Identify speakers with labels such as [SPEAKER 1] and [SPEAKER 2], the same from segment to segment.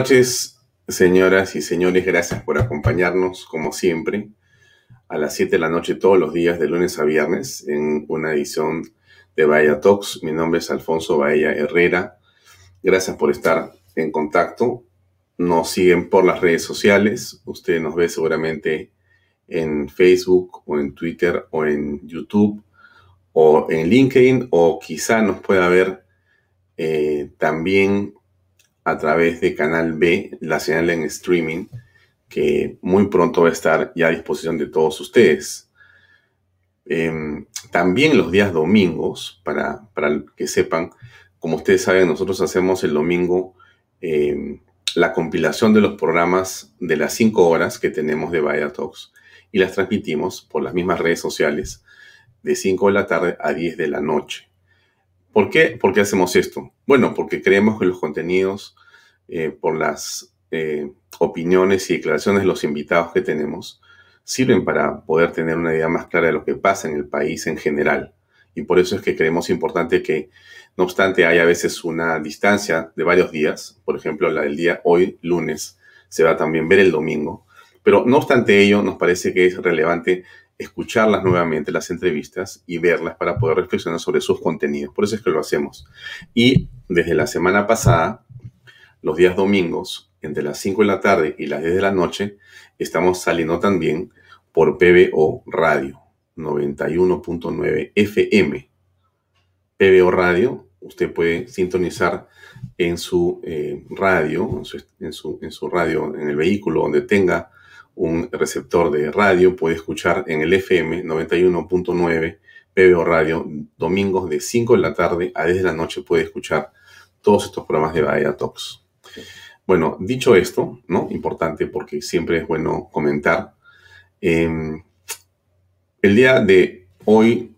[SPEAKER 1] noches, señoras y señores. Gracias por acompañarnos, como siempre, a las 7 de la noche todos los días, de lunes a viernes, en una edición de Bahía Talks. Mi nombre es Alfonso Bahía Herrera. Gracias por estar en contacto. Nos siguen por las redes sociales. Usted nos ve seguramente en Facebook o en Twitter o en YouTube o en LinkedIn o quizá nos pueda ver eh, también a través de Canal B, la señal en streaming, que muy pronto va a estar ya a disposición de todos ustedes. Em, también los días domingos, para, para, que sepan, como ustedes saben, nosotros hacemos el domingo em, la compilación de los programas de las cinco horas que tenemos de Vaya Talks y las transmitimos por las mismas redes sociales de 5 de la tarde a 10 de la noche. ¿Por qué? ¿Por qué hacemos esto? Bueno, porque creemos que los contenidos, eh, por las eh, opiniones y declaraciones de los invitados que tenemos, sirven para poder tener una idea más clara de lo que pasa en el país en general. Y por eso es que creemos importante que, no obstante, hay a veces una distancia de varios días, por ejemplo, la del día hoy, lunes, se va a también ver el domingo, pero no obstante ello, nos parece que es relevante escucharlas nuevamente, las entrevistas, y verlas para poder reflexionar sobre sus contenidos. Por eso es que lo hacemos. Y desde la semana pasada, los días domingos, entre las 5 de la tarde y las 10 de la noche, estamos saliendo también por PBO Radio 91.9 FM. PBO Radio, usted puede sintonizar en su eh, radio, en su, en su radio, en el vehículo donde tenga un receptor de radio, puede escuchar en el FM 91.9 PBO Radio, domingos de 5 de la tarde a 10 de la noche puede escuchar todos estos programas de Bahía Talks. Bueno, dicho esto, ¿no? Importante porque siempre es bueno comentar. Em, el día de hoy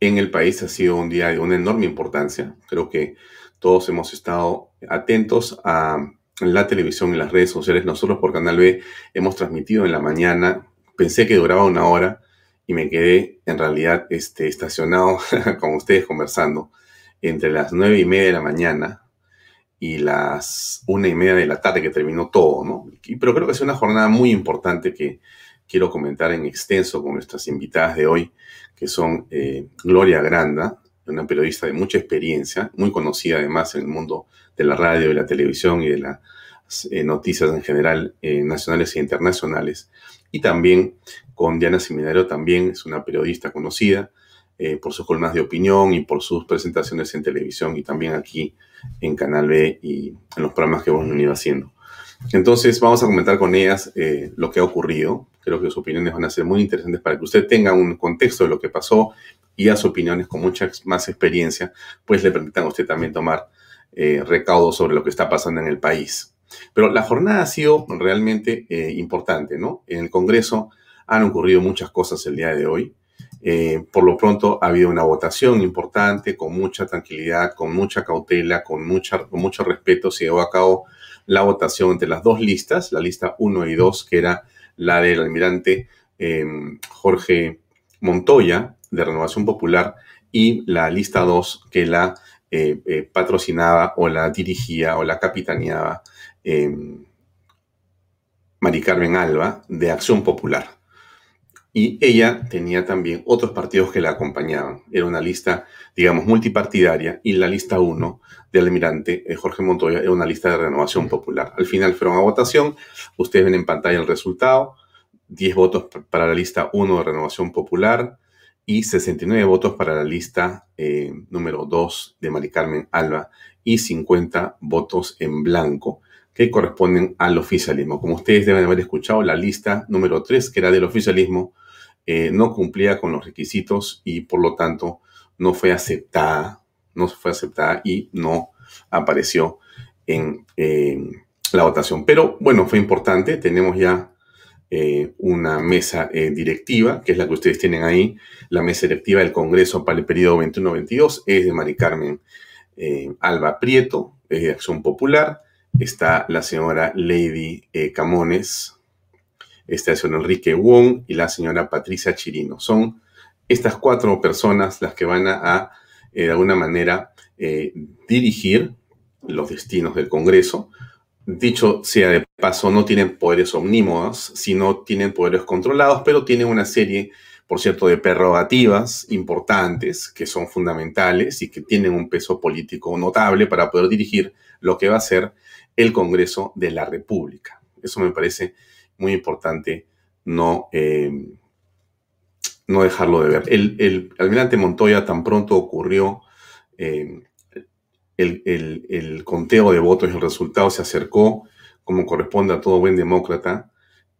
[SPEAKER 1] en el país ha sido un día de una enorme importancia. Creo que todos hemos estado atentos a en la televisión, en las redes sociales. Nosotros por Canal B hemos transmitido en la mañana. Pensé que duraba una hora y me quedé en realidad este, estacionado con ustedes conversando entre las nueve y media de la mañana y las una y media de la tarde que terminó todo, ¿no? pero creo que es una jornada muy importante que quiero comentar en extenso con nuestras invitadas de hoy, que son eh, Gloria Granda, una periodista de mucha experiencia, muy conocida además en el mundo de la radio, de la televisión y de las eh, noticias en general, eh, nacionales e internacionales. Y también con Diana Seminario, también es una periodista conocida eh, por sus columnas de opinión y por sus presentaciones en televisión y también aquí en Canal B y en los programas que hemos venido haciendo. Entonces vamos a comentar con ellas lo que ha ocurrido. Creo que sus opiniones van a ser muy interesantes para que usted tenga un contexto de lo que pasó y a sus opiniones con mucha más experiencia, pues le permitan a usted también tomar eh, recaudo sobre lo que está pasando en el país. Pero la jornada ha sido realmente eh, importante, ¿no? En el Congreso han ocurrido muchas cosas el día de hoy. Eh, por lo pronto ha habido una votación importante, con mucha tranquilidad, con mucha cautela, con, mucha, con mucho respeto. Se llevó a cabo la votación entre las dos listas, la lista 1 y 2, que era la del almirante Jorge Montoya, de Renovación Popular, y la lista 2, que la eh, eh, patrocinaba o la dirigía o la capitaneaba em, Mari Carmen Alba de Acción Popular. Y ella tenía también otros partidos que la acompañaban. Era una lista, digamos, multipartidaria y la lista 1 del almirante eh, Jorge Montoya era una lista de renovación popular. Al final fueron a votación. Ustedes ven en pantalla el resultado. 10 votos para la lista 1 de renovación popular, y 69 votos para la lista eh, número 2 de Mari Carmen Alba y 50 votos en blanco que corresponden al oficialismo. Como ustedes deben haber escuchado, la lista número 3, que era del oficialismo, eh, no cumplía con los requisitos y por lo tanto no fue aceptada, no fue aceptada y no apareció en la votación. Pero bueno, fue importante, tenemos ya eh, una mesa eh, directiva, que es la que ustedes tienen ahí, la mesa directiva del Congreso para el periodo 21-22, es de Mari Carmen Alba Prieto, es de Acción Popular, está la señora Lady Camones, el señor Enrique Wong y la señora Patricia Chirino. Son estas cuatro personas las que van a, de alguna manera, dirigir los destinos del Congreso dicho sea de paso, no tienen poderes omnímodos, sino tienen poderes controlados, pero tienen una serie, por cierto, de prerrogativas importantes que son fundamentales y que tienen un peso político notable para poder dirigir lo que va a ser el Congreso de la República. Eso me parece muy importante no, eh, no dejarlo de ver. El, almirante Montoya tan pronto ocurrió eh, el, conteo de votos y el resultado se acercó, como corresponde a todo buen demócrata,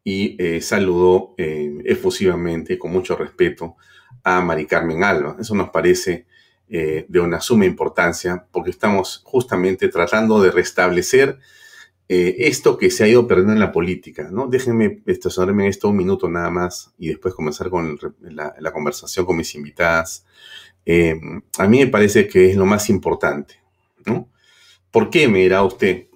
[SPEAKER 1] y eh, saludó efusivamente, con mucho respeto, a Mari Carmen Alba. Eso nos parece de una suma importancia porque estamos justamente tratando de restablecer eh, esto que se ha ido perdiendo en la política, ¿no? Déjenme estacionarme en esto un minuto nada más y después comenzar con la, conversación con mis invitadas. Eh, a mí me parece que es lo más importante, ¿no? ¿Por qué me dirá usted?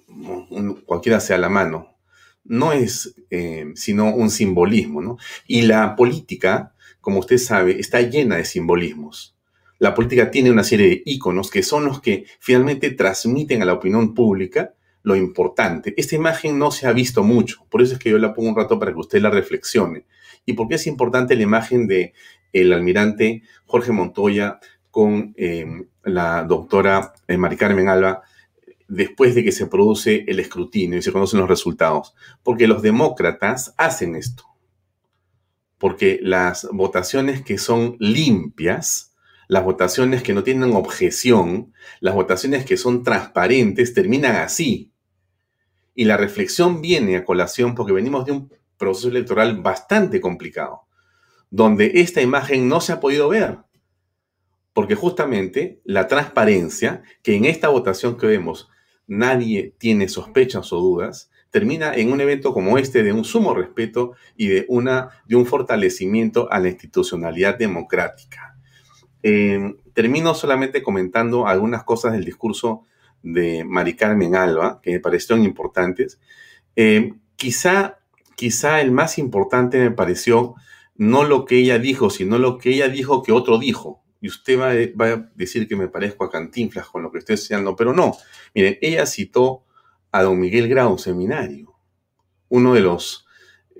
[SPEAKER 1] Cualquiera sea la mano. No es eh, sino un simbolismo, ¿no? Y la política, como usted sabe, está llena de simbolismos. La política tiene una serie de íconos que son los que finalmente transmiten a la opinión pública lo importante. Esta imagen no se ha visto mucho, por eso es que yo la pongo un rato para que usted la reflexione. ¿Y por qué es importante la imagen de el almirante Jorge Montoya con eh, la doctora eh, Mari Carmen Alba después de que se produce el escrutinio y se conocen los resultados? Porque los demócratas hacen esto. Porque las votaciones que son limpias, las votaciones que no tienen objeción, las votaciones que son transparentes, terminan así, y la reflexión viene a colación porque venimos de un proceso electoral bastante complicado, donde esta imagen no se ha podido ver. Porque justamente la transparencia, que en esta votación que vemos nadie tiene sospechas o dudas, termina en un evento como este de un sumo respeto y de, una, de un fortalecimiento a la institucionalidad democrática. Eh, termino solamente comentando algunas cosas del discurso de Mari Carmen Alba, que me parecieron importantes. Eh, quizá, quizá el más importante me pareció no lo que ella dijo, sino lo que ella dijo que otro dijo. Y usted va, va a decir que me parezco a Cantinflas con lo que estoy enseñando, pero no. Miren, ella citó a don Miguel Grau, seminario, uno de los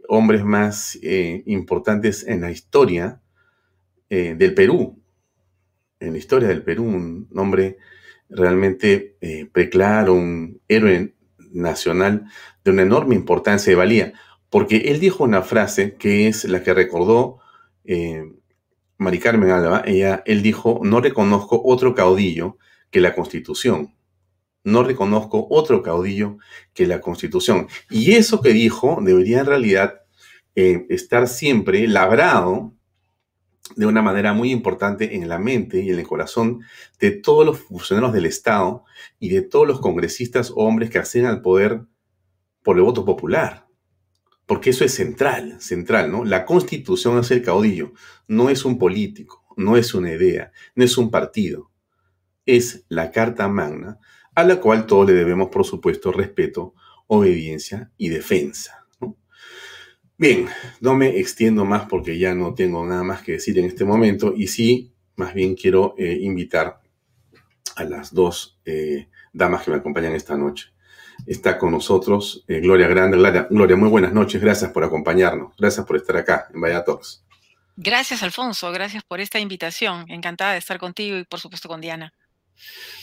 [SPEAKER 1] hombres más eh, importantes en la historia eh, del Perú, en la historia del Perú, un hombre realmente eh, preclaro, un héroe nacional de una enorme importancia y valía, porque él dijo una frase que es la que recordó eh, Mari Carmen Alba, ella, él dijo, no reconozco otro caudillo que la Constitución. No reconozco otro caudillo que la Constitución. Y eso que dijo debería en realidad eh, estar siempre labrado de una manera muy importante en la mente y en el corazón de todos los funcionarios del Estado y de todos los congresistas o hombres que acceden al poder por el voto popular. Porque eso es central, central, ¿no? La constitución es el caudillo, no es un político, no es una idea, no es un partido. Es la Carta Magna, a la cual todos le debemos, por supuesto, respeto, obediencia y defensa. Bien, no me extiendo más porque ya no tengo nada más que decir en este momento y sí, más bien quiero eh, invitar a las dos eh, damas que me acompañan esta noche. Está con nosotros eh, Gloria Grande. Gloria, muy buenas noches. Gracias por acompañarnos. Gracias por estar acá en Vaya Talks.
[SPEAKER 2] Gracias, Alfonso. Gracias por esta invitación. Encantada de estar contigo y, por supuesto, con Diana.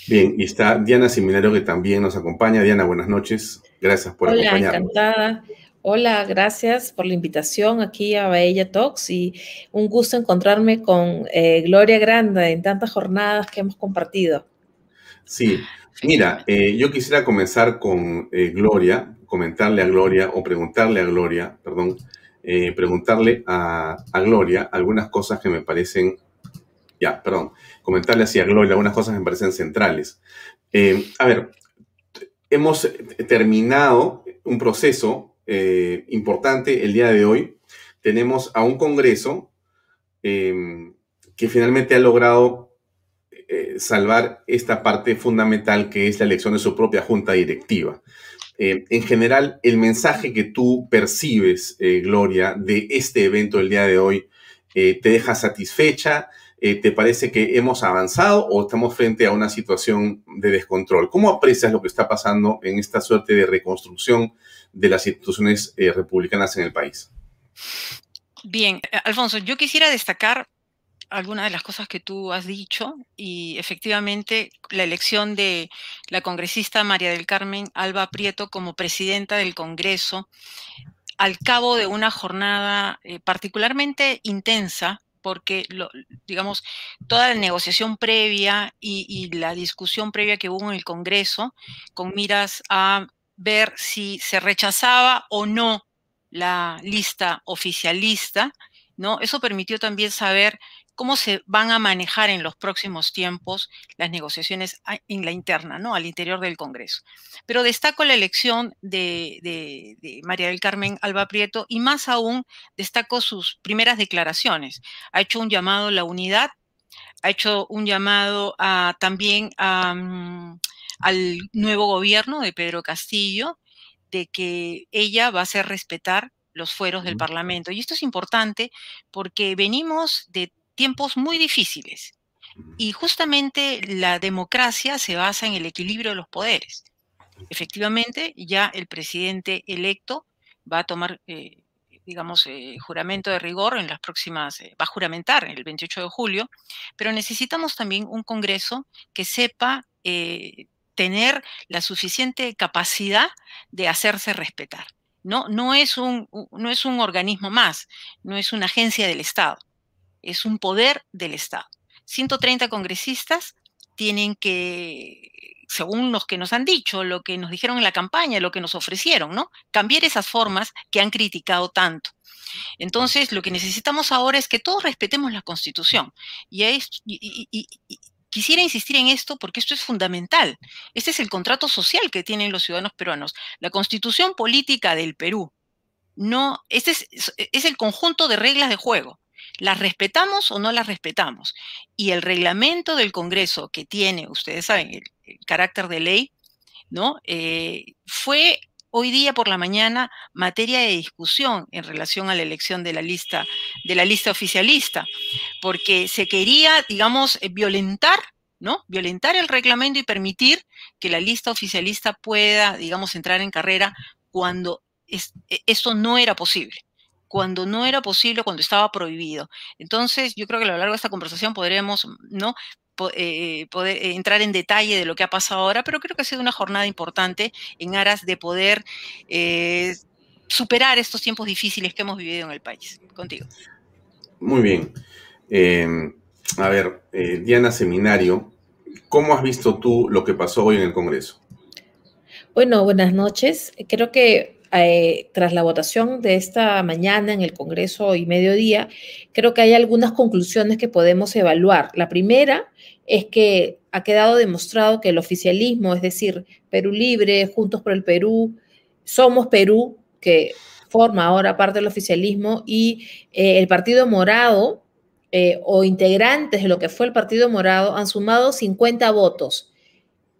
[SPEAKER 1] Bien, y está Diana Seminario que también nos acompaña. Diana, buenas noches. Gracias por
[SPEAKER 3] Hola,
[SPEAKER 1] acompañarnos.
[SPEAKER 3] Encantada. Hola, gracias por la invitación aquí a Baella Talks y un gusto encontrarme con eh, Gloria Grande en tantas jornadas que hemos compartido.
[SPEAKER 1] Sí, mira, eh, yo quisiera comenzar con eh, Gloria, comentarle a Gloria o preguntarle a Gloria, perdón, preguntarle a, a, Gloria algunas cosas que me parecen, ya, perdón, comentarle así a Gloria algunas cosas que me parecen centrales. a ver, hemos terminado un proceso eh, importante el día de hoy. Tenemos a un Congreso em, que finalmente ha logrado eh, salvar esta parte fundamental que es la elección de su propia junta directiva. Eh, en general, el mensaje que tú percibes, Gloria, de este evento el día de hoy, ¿te deja satisfecha? ¿te parece que hemos avanzado o estamos frente a una situación de descontrol? ¿Cómo aprecias lo que está pasando en esta suerte de reconstrucción de las instituciones eh, republicanas en el país?
[SPEAKER 2] Bien, Alfonso, yo quisiera destacar algunas de las cosas que tú has dicho y efectivamente la elección de la congresista María del Carmen Alba Prieto como presidenta del Congreso al cabo de una jornada eh, particularmente intensa porque, digamos, toda la negociación previa y, la discusión previa que hubo en el Congreso con miras a ver si se rechazaba o no la lista oficialista, ¿no? Eso permitió también saber cómo se van a manejar en los próximos tiempos las negociaciones en la interna, ¿no? Al interior del Congreso. Pero destaco la elección de, María del Carmen Alba Prieto y más aún destaco sus primeras declaraciones. Ha hecho un llamado a la unidad, ha hecho un llamado a, también mm, al nuevo gobierno de Pedro Castillo, de que ella va a hacer respetar los fueros del Parlamento. Y esto es importante porque venimos de tiempos muy difíciles. Y justamente la democracia se basa en el equilibrio de los poderes. Efectivamente, ya el presidente electo va a tomar, eh, digamos, eh, juramento de rigor en las próximas, eh, va a juramentar el 28 de julio, pero necesitamos también un Congreso que sepa tener la suficiente capacidad de hacerse respetar. No, no, es un, no es un organismo más, no es una agencia del Estado es un poder del Estado. 130 congresistas tienen que, según los que nos han dicho, lo que nos dijeron en la campaña, lo que nos ofrecieron, ¿no? Cambiar esas formas que han criticado tanto. Entonces, lo que necesitamos ahora es que todos respetemos la Constitución. Y, y, quisiera insistir en esto porque esto es fundamental. Este es el contrato social que tienen los ciudadanos peruanos. La Constitución política del Perú. No, este es, es el conjunto de reglas de juego. ¿Las respetamos o no las respetamos? Y el reglamento del Congreso, que tiene, ustedes saben, el, carácter de ley, ¿no? Eh, fue hoy día por la mañana materia de discusión en relación a la elección de la lista, de la lista oficialista, porque se quería, digamos, eh, violentar, ¿no? Violentar el reglamento y permitir que la lista oficialista pueda, digamos, entrar en carrera cuando e, esto no era posible cuando no era posible, cuando estaba prohibido. Entonces, yo creo que a lo largo de esta conversación podremos, ¿no? Eh, poder eh, entrar en detalle de lo que ha pasado ahora, pero creo que ha sido una jornada importante en aras de poder eh, superar estos tiempos difíciles que hemos vivido en el país. Contigo.
[SPEAKER 1] Muy bien. Em, a ver, Diana Seminario, ¿cómo has visto tú lo que pasó hoy en el Congreso?
[SPEAKER 3] Bueno, buenas noches. Creo que eh, tras la votación de esta mañana en el Congreso y mediodía, creo que hay algunas conclusiones que podemos evaluar. La primera es que ha quedado demostrado que el oficialismo, es decir, Perú Libre, Juntos por el Perú, Somos Perú, que forma ahora parte del oficialismo, y eh, el Partido Morado eh, o integrantes de lo que fue el Partido Morado han sumado 50 votos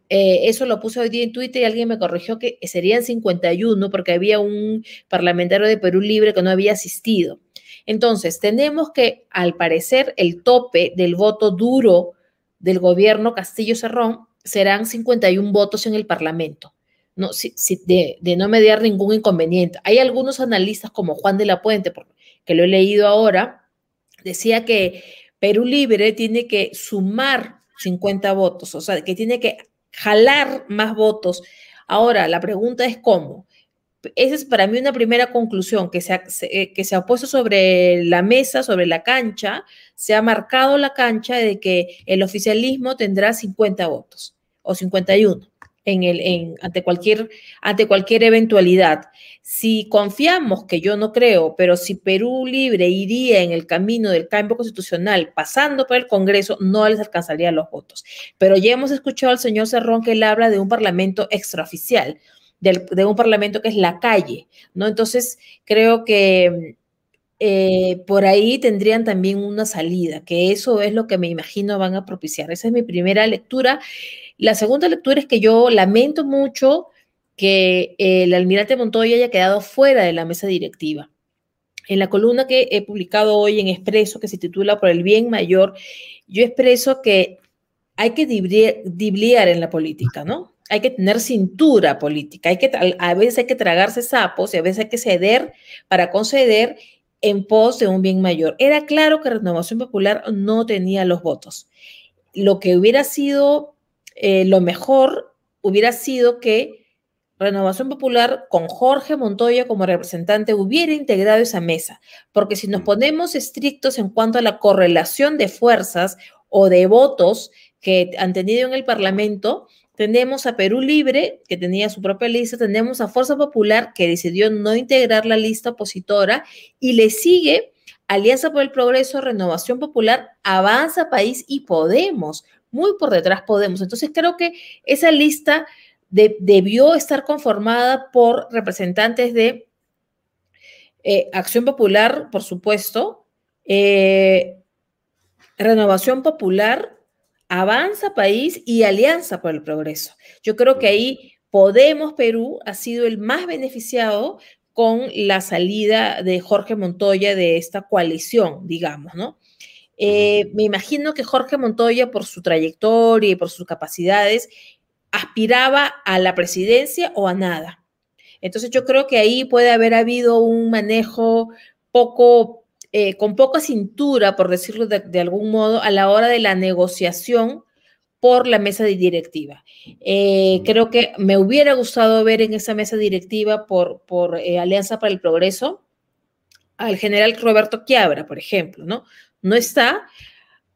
[SPEAKER 3] eh, eso lo puse hoy día en Twitter y alguien me corrigió que serían 51 porque había un parlamentario de Perú Libre que no había asistido. Entonces, tenemos que, al parecer, el tope del voto duro del gobierno Castillo Cerrón serán 51 votos en el Parlamento, no, de, de, no mediar ningún inconveniente. Hay algunos analistas como Juan de la Puente, que lo he leído ahora, decía que Perú Libre tiene que sumar 50 votos, o sea, que tiene que jalar más votos. Ahora, la pregunta es cómo. Esa es para mí una primera conclusión que se, ha, eh, que se ha puesto sobre la mesa, sobre la cancha, se ha marcado la cancha de que el oficialismo tendrá 50 votos o 51 en el, ante, cualquier, ante cualquier eventualidad. Si confiamos, que yo no creo, pero si Perú Libre iría en el camino del cambio constitucional pasando por el Congreso, no les alcanzaría los votos. Pero ya hemos escuchado al señor Cerrón que él habla de un parlamento extraoficial, de un parlamento que es la calle, ¿no? Entonces, creo que eh, por ahí tendrían también una salida, que eso es lo que me imagino van a propiciar. Esa es mi primera lectura. La segunda lectura es que yo lamento mucho que el almirante Montoya haya quedado fuera de la mesa directiva. En la columna que he publicado hoy en Expreso, que se titula Por el bien mayor, yo expreso que hay que dibliar en la política, ¿no? Hay que tener cintura política, hay que, a veces hay que tragarse sapos y a veces hay que ceder para conceder en pos de un bien mayor. Era claro que Renovación Popular no tenía los votos. Lo que hubiera sido eh, lo mejor hubiera sido que Renovación Popular con Jorge Montoya como representante hubiera integrado esa mesa, porque si nos ponemos estrictos en cuanto a la correlación de fuerzas o de votos que han tenido en el Parlamento, tenemos a Perú Libre, que tenía su propia lista, tenemos a Fuerza Popular, que decidió no integrar la lista opositora, y le sigue Alianza por el Progreso, Renovación Popular, Avanza País y Podemos. Muy por detrás Podemos. Entonces creo que esa lista debió estar conformada por representantes de eh, Acción Popular, por supuesto, eh, Renovación Popular, Avanza País y Alianza por el Progreso. Yo creo que ahí Podemos Perú ha sido el más beneficiado con la salida de Jorge Montoya de esta coalición, digamos, ¿no? Eh, me imagino que Jorge Montoya, por su trayectoria y por sus capacidades, aspiraba a la presidencia o a nada. Entonces yo creo que ahí puede haber habido un manejo poco, eh, con poca cintura, por decirlo de, algún modo, a la hora de la negociación por la mesa directiva. Eh, creo que me hubiera gustado ver en esa mesa directiva por, por eh, Alianza para el Progreso al general Roberto Quiabra, por ejemplo, ¿no? No está,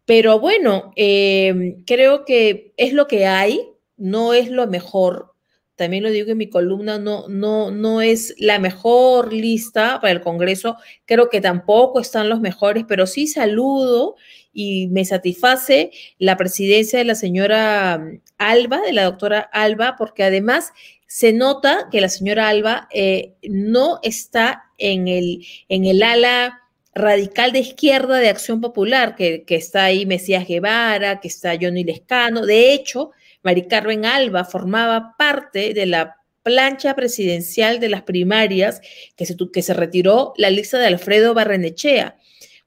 [SPEAKER 3] pero bueno, creo que es lo que hay, no es lo mejor. También lo digo en mi columna, no, no, no es la mejor lista para el Congreso. Creo que tampoco están los mejores, pero sí saludo y me satisface la presidencia de la señora mm, Alba, de la doctora Alba, porque además se nota que la señora Alba eh, no está en el, en el ala radical de izquierda de Acción Popular, que, que, está ahí Mesías Guevara, que está Johnny Lescano. De hecho, Mari Carmen Alba formaba parte de la plancha presidencial de las primarias que se, que se retiró la lista de Alfredo Barrenechea.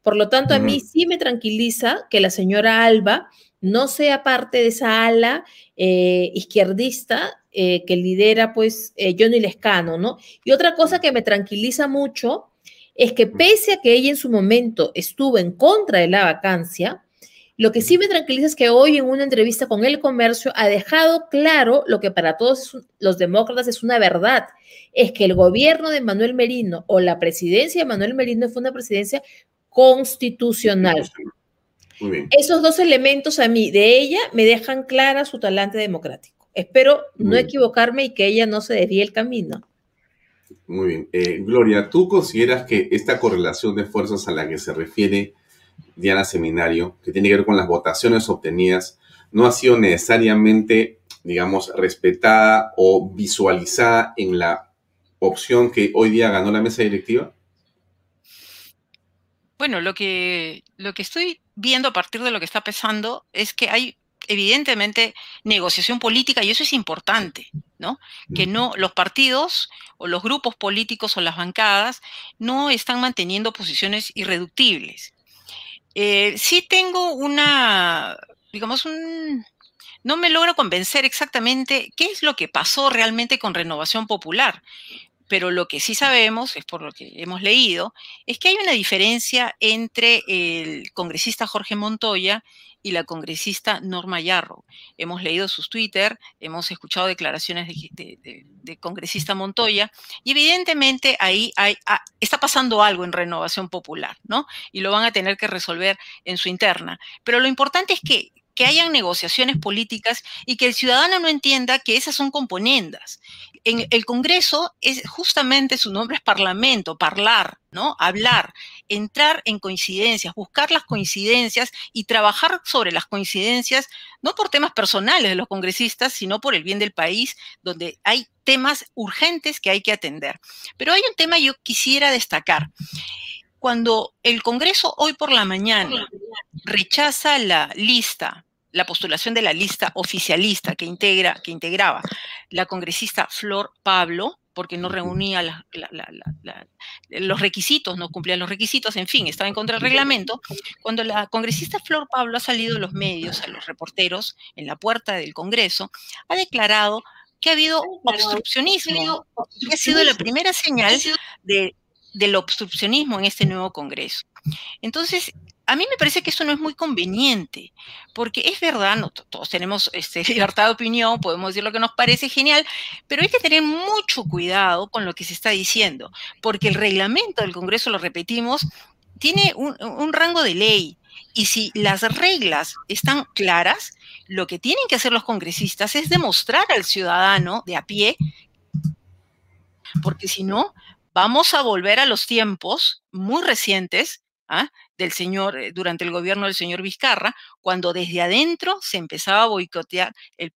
[SPEAKER 3] Por lo tanto, a mí sí me tranquiliza que la señora Alba no sea parte de esa ala eh, izquierdista eh, que lidera pues eh, Johnny Lescano, ¿no? Y otra cosa que me tranquiliza mucho es que pese a que ella en su momento estuvo en contra de la vacancia, lo que sí me tranquiliza es que hoy en una entrevista con El Comercio ha dejado claro lo que para todos los demócratas es una verdad, es que el gobierno de Manuel Merino o la presidencia de Manuel Merino fue una presidencia constitucional. Esos dos elementos a mí, de ella, me dejan clara su talante democrático. Espero no equivocarme y que ella no se desvíe el camino.
[SPEAKER 1] Muy bien. Eh, Gloria, ¿tú consideras que esta correlación de fuerzas a la que se refiere Diana Seminario, que tiene que ver con las votaciones obtenidas, no ha sido necesariamente, digamos, respetada o visualizada en la opción que hoy día ganó la mesa directiva?
[SPEAKER 2] Bueno, lo que, lo que estoy viendo a partir de lo que está pesando es que hay evidentemente negociación política y eso es importante, ¿no? Que no los partidos o los grupos políticos o las bancadas no están manteniendo posiciones irreductibles. Eh, sí tengo una, digamos, un, no me logro convencer exactamente qué es lo que pasó realmente con Renovación Popular. Pero lo que sí sabemos, es por lo que hemos leído, es que hay una diferencia entre el congresista Jorge Montoya y la congresista Norma Yarro. Hemos leído sus Twitter, hemos escuchado declaraciones de, congresista Montoya y evidentemente ahí ah, está pasando algo en renovación popular, ¿no? Y lo van a tener que resolver en su interna. Pero lo importante es que que hayan negociaciones políticas y que el ciudadano no entienda que esas son componendas. En el Congreso es justamente su nombre es parlamento, hablar, ¿no? Hablar, entrar en coincidencias, buscar las coincidencias y trabajar sobre las coincidencias, no por temas personales de los congresistas, sino por el bien del país, donde hay temas urgentes que hay que atender. Pero hay un tema que yo quisiera destacar cuando el Congreso hoy por la mañana rechaza la lista, la postulación de la lista oficialista que, integra, que integraba la congresista Flor Pablo, porque no reunía los requisitos, no cumplía los requisitos, en fin, estaba en contra del reglamento. Cuando la congresista Flor Pablo ha salido a los medios, a los reporteros, en la puerta del Congreso, ha declarado que ha habido obstruccionismo, que ha sido la primera señal del obstruccionismo en este nuevo Congreso. Entonces, a mí me parece que eso no es muy conveniente, porque es verdad, no, todos tenemos este, libertad de opinión, podemos decir lo que nos parece genial, pero hay que tener mucho cuidado con lo que se está diciendo, porque el reglamento del Congreso, lo repetimos, tiene un, un rango de ley. Y si las reglas están claras, lo que tienen que hacer los congresistas es demostrar al ciudadano de a pie, porque si no, vamos a volver a los tiempos muy recientes ¿ah? Del señor, eh, durante el gobierno del señor Vizcarra, cuando desde adentro se empezaba a boicotear el,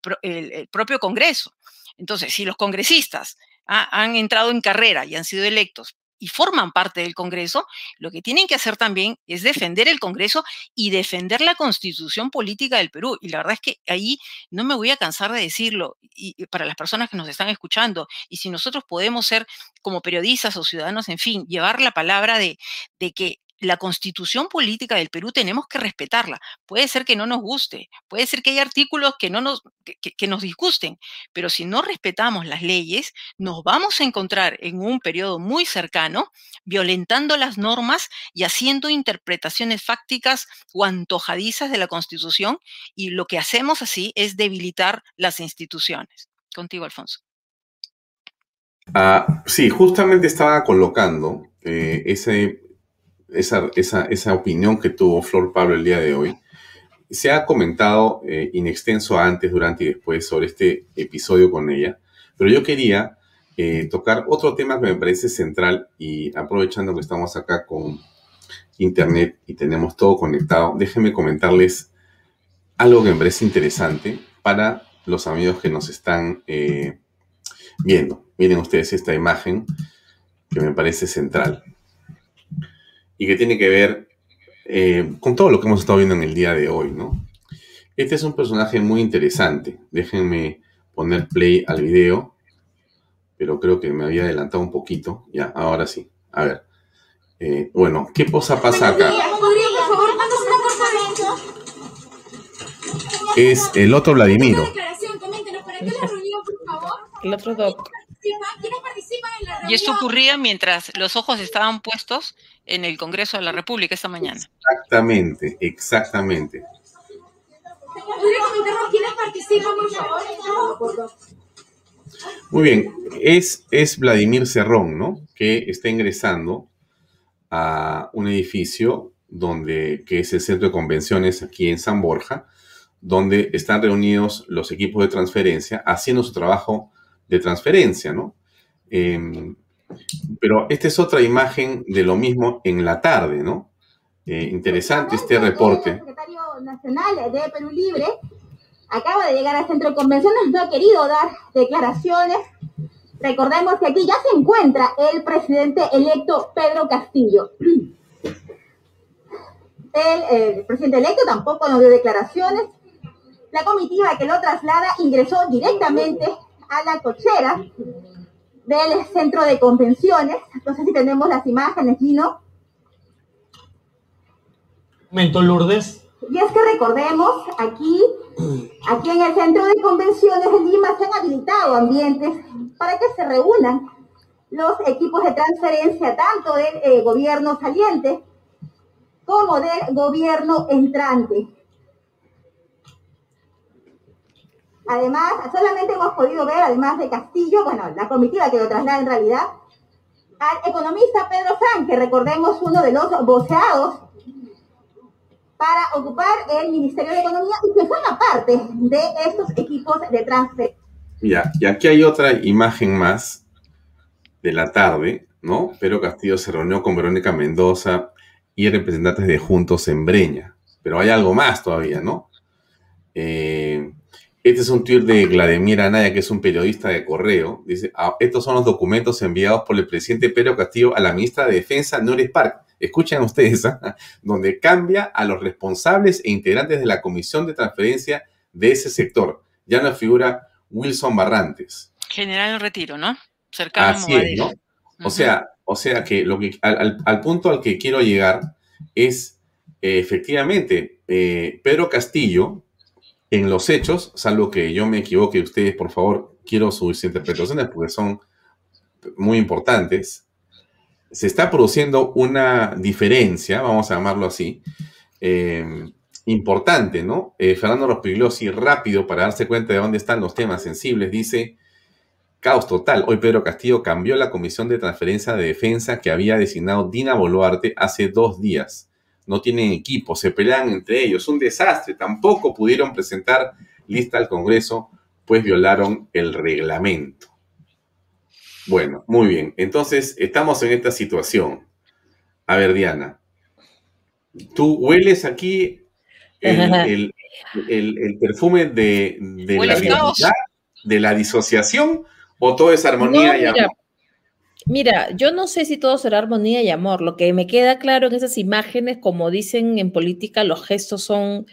[SPEAKER 2] propio Congreso. Entonces, si los congresistas ¿ah? han entrado en carrera y han sido electos y forman parte del Congreso, lo que tienen que hacer también es defender el Congreso y defender la constitución política del Perú. Y la verdad es que ahí no me voy a cansar de decirlo y, para las personas que nos están escuchando. Y si nosotros podemos ser como periodistas o ciudadanos, en fin, llevar la palabra de, de que la constitución política del Perú tenemos que respetarla. Puede ser que no nos guste, puede ser que hay artículos que, no nos, que, nos disgusten, pero si no respetamos las leyes, nos vamos a encontrar en un periodo muy cercano violentando las normas y haciendo interpretaciones fácticas o antojadizas de la constitución y lo que hacemos así es debilitar las instituciones. Contigo, Alfonso.
[SPEAKER 1] Ah, sí, justamente estaba colocando eh, ese esa, esa, esa, opinión que tuvo Flor Pablo el día de hoy. Se ha comentado eh, in extenso antes, durante y después sobre este episodio con ella, pero yo quería eh, tocar otro tema que me parece central y aprovechando que estamos acá con internet y tenemos todo conectado, déjenme comentarles algo que me parece interesante para los amigos que nos están eh, viendo. Miren ustedes esta imagen que me parece central y que tiene que ver eh, con todo lo que hemos estado viendo en el día de hoy, ¿no? Este es un personaje muy interesante. Déjenme poner play al video, pero creo que me había adelantado un poquito. Ya, ahora sí. A ver. Eh, bueno, ¿qué cosa pasa acá? Es el otro Vladimiro.
[SPEAKER 3] El otro
[SPEAKER 2] Y esto ocurría mientras los ojos estaban puestos en el Congreso de la República esta mañana.
[SPEAKER 1] Exactamente, exactamente. Muy bien, es, es Vladimir Cerrón, ¿no? Que está ingresando a un edificio donde, que es el centro de convenciones aquí en San Borja, donde están reunidos los equipos de transferencia haciendo su trabajo de transferencia, ¿no? Em, pero esta es otra imagen de lo mismo en la tarde, ¿no? Eh, interesante este reporte. El
[SPEAKER 4] secretario nacional de Perú Libre acaba de llegar al centro de convenciones, no ha querido dar declaraciones. Recordemos que aquí ya se encuentra el presidente electo Pedro Castillo. El, el presidente electo tampoco nos dio declaraciones. La comitiva que lo traslada ingresó directamente a la cochera del centro de convenciones. No sé si tenemos las imágenes, Gino.
[SPEAKER 5] Momento, Lourdes.
[SPEAKER 4] Y es que recordemos, aquí, aquí en el centro de convenciones de Lima se han habilitado ambientes para que se reúnan los equipos de transferencia tanto del eh, gobierno saliente como del gobierno entrante. Además, solamente hemos podido ver, además de Castillo, bueno, la comitiva que lo traslada en realidad, al economista Pedro Frank, que recordemos uno de los voceados para ocupar el Ministerio de Economía y que forma parte de estos equipos de transfer.
[SPEAKER 1] Ya, y aquí hay otra imagen más de la tarde, ¿no? Pedro Castillo se reunió con Verónica Mendoza y representantes de Juntos en Breña. Pero hay algo más todavía, ¿no? Eh, este es un tweet de Vladimir Anaya, que es un periodista de correo. Dice, ah, estos son los documentos enviados por el presidente Pedro Castillo a la ministra de Defensa, Nuris Park. Escuchen ustedes, ¿ah? donde cambia a los responsables e integrantes de la comisión de transferencia de ese sector. Ya no figura Wilson Barrantes.
[SPEAKER 2] General en retiro, ¿no? cercano
[SPEAKER 1] Así es, ¿no? O sea, o sea que, lo que al, punto al que quiero llegar es eh, efectivamente eh, Pedro Castillo en los hechos, salvo que yo me equivoque, ustedes por favor, quiero sus interpretaciones porque son muy importantes. Se está produciendo una diferencia, vamos a llamarlo así, eh, importante, ¿no? Fernando Rospigliosi, rápido para darse cuenta de dónde están los temas sensibles, dice Caos total. Hoy Pedro Castillo cambió la comisión de transferencia de defensa que había designado Dina Boluarte hace dos días. No tienen equipo, se pelean entre ellos. Un desastre. Tampoco pudieron presentar lista al Congreso, pues violaron el reglamento. Bueno, muy bien. Entonces, estamos en esta situación. A ver, Diana. ¿Tú hueles aquí el, perfume de, la de la disociación ¿O todo es armonía y amor?
[SPEAKER 3] Mira, yo no sé si todo será armonía y amor. Lo que me queda claro en esas imágenes, como dicen en política, los gestos son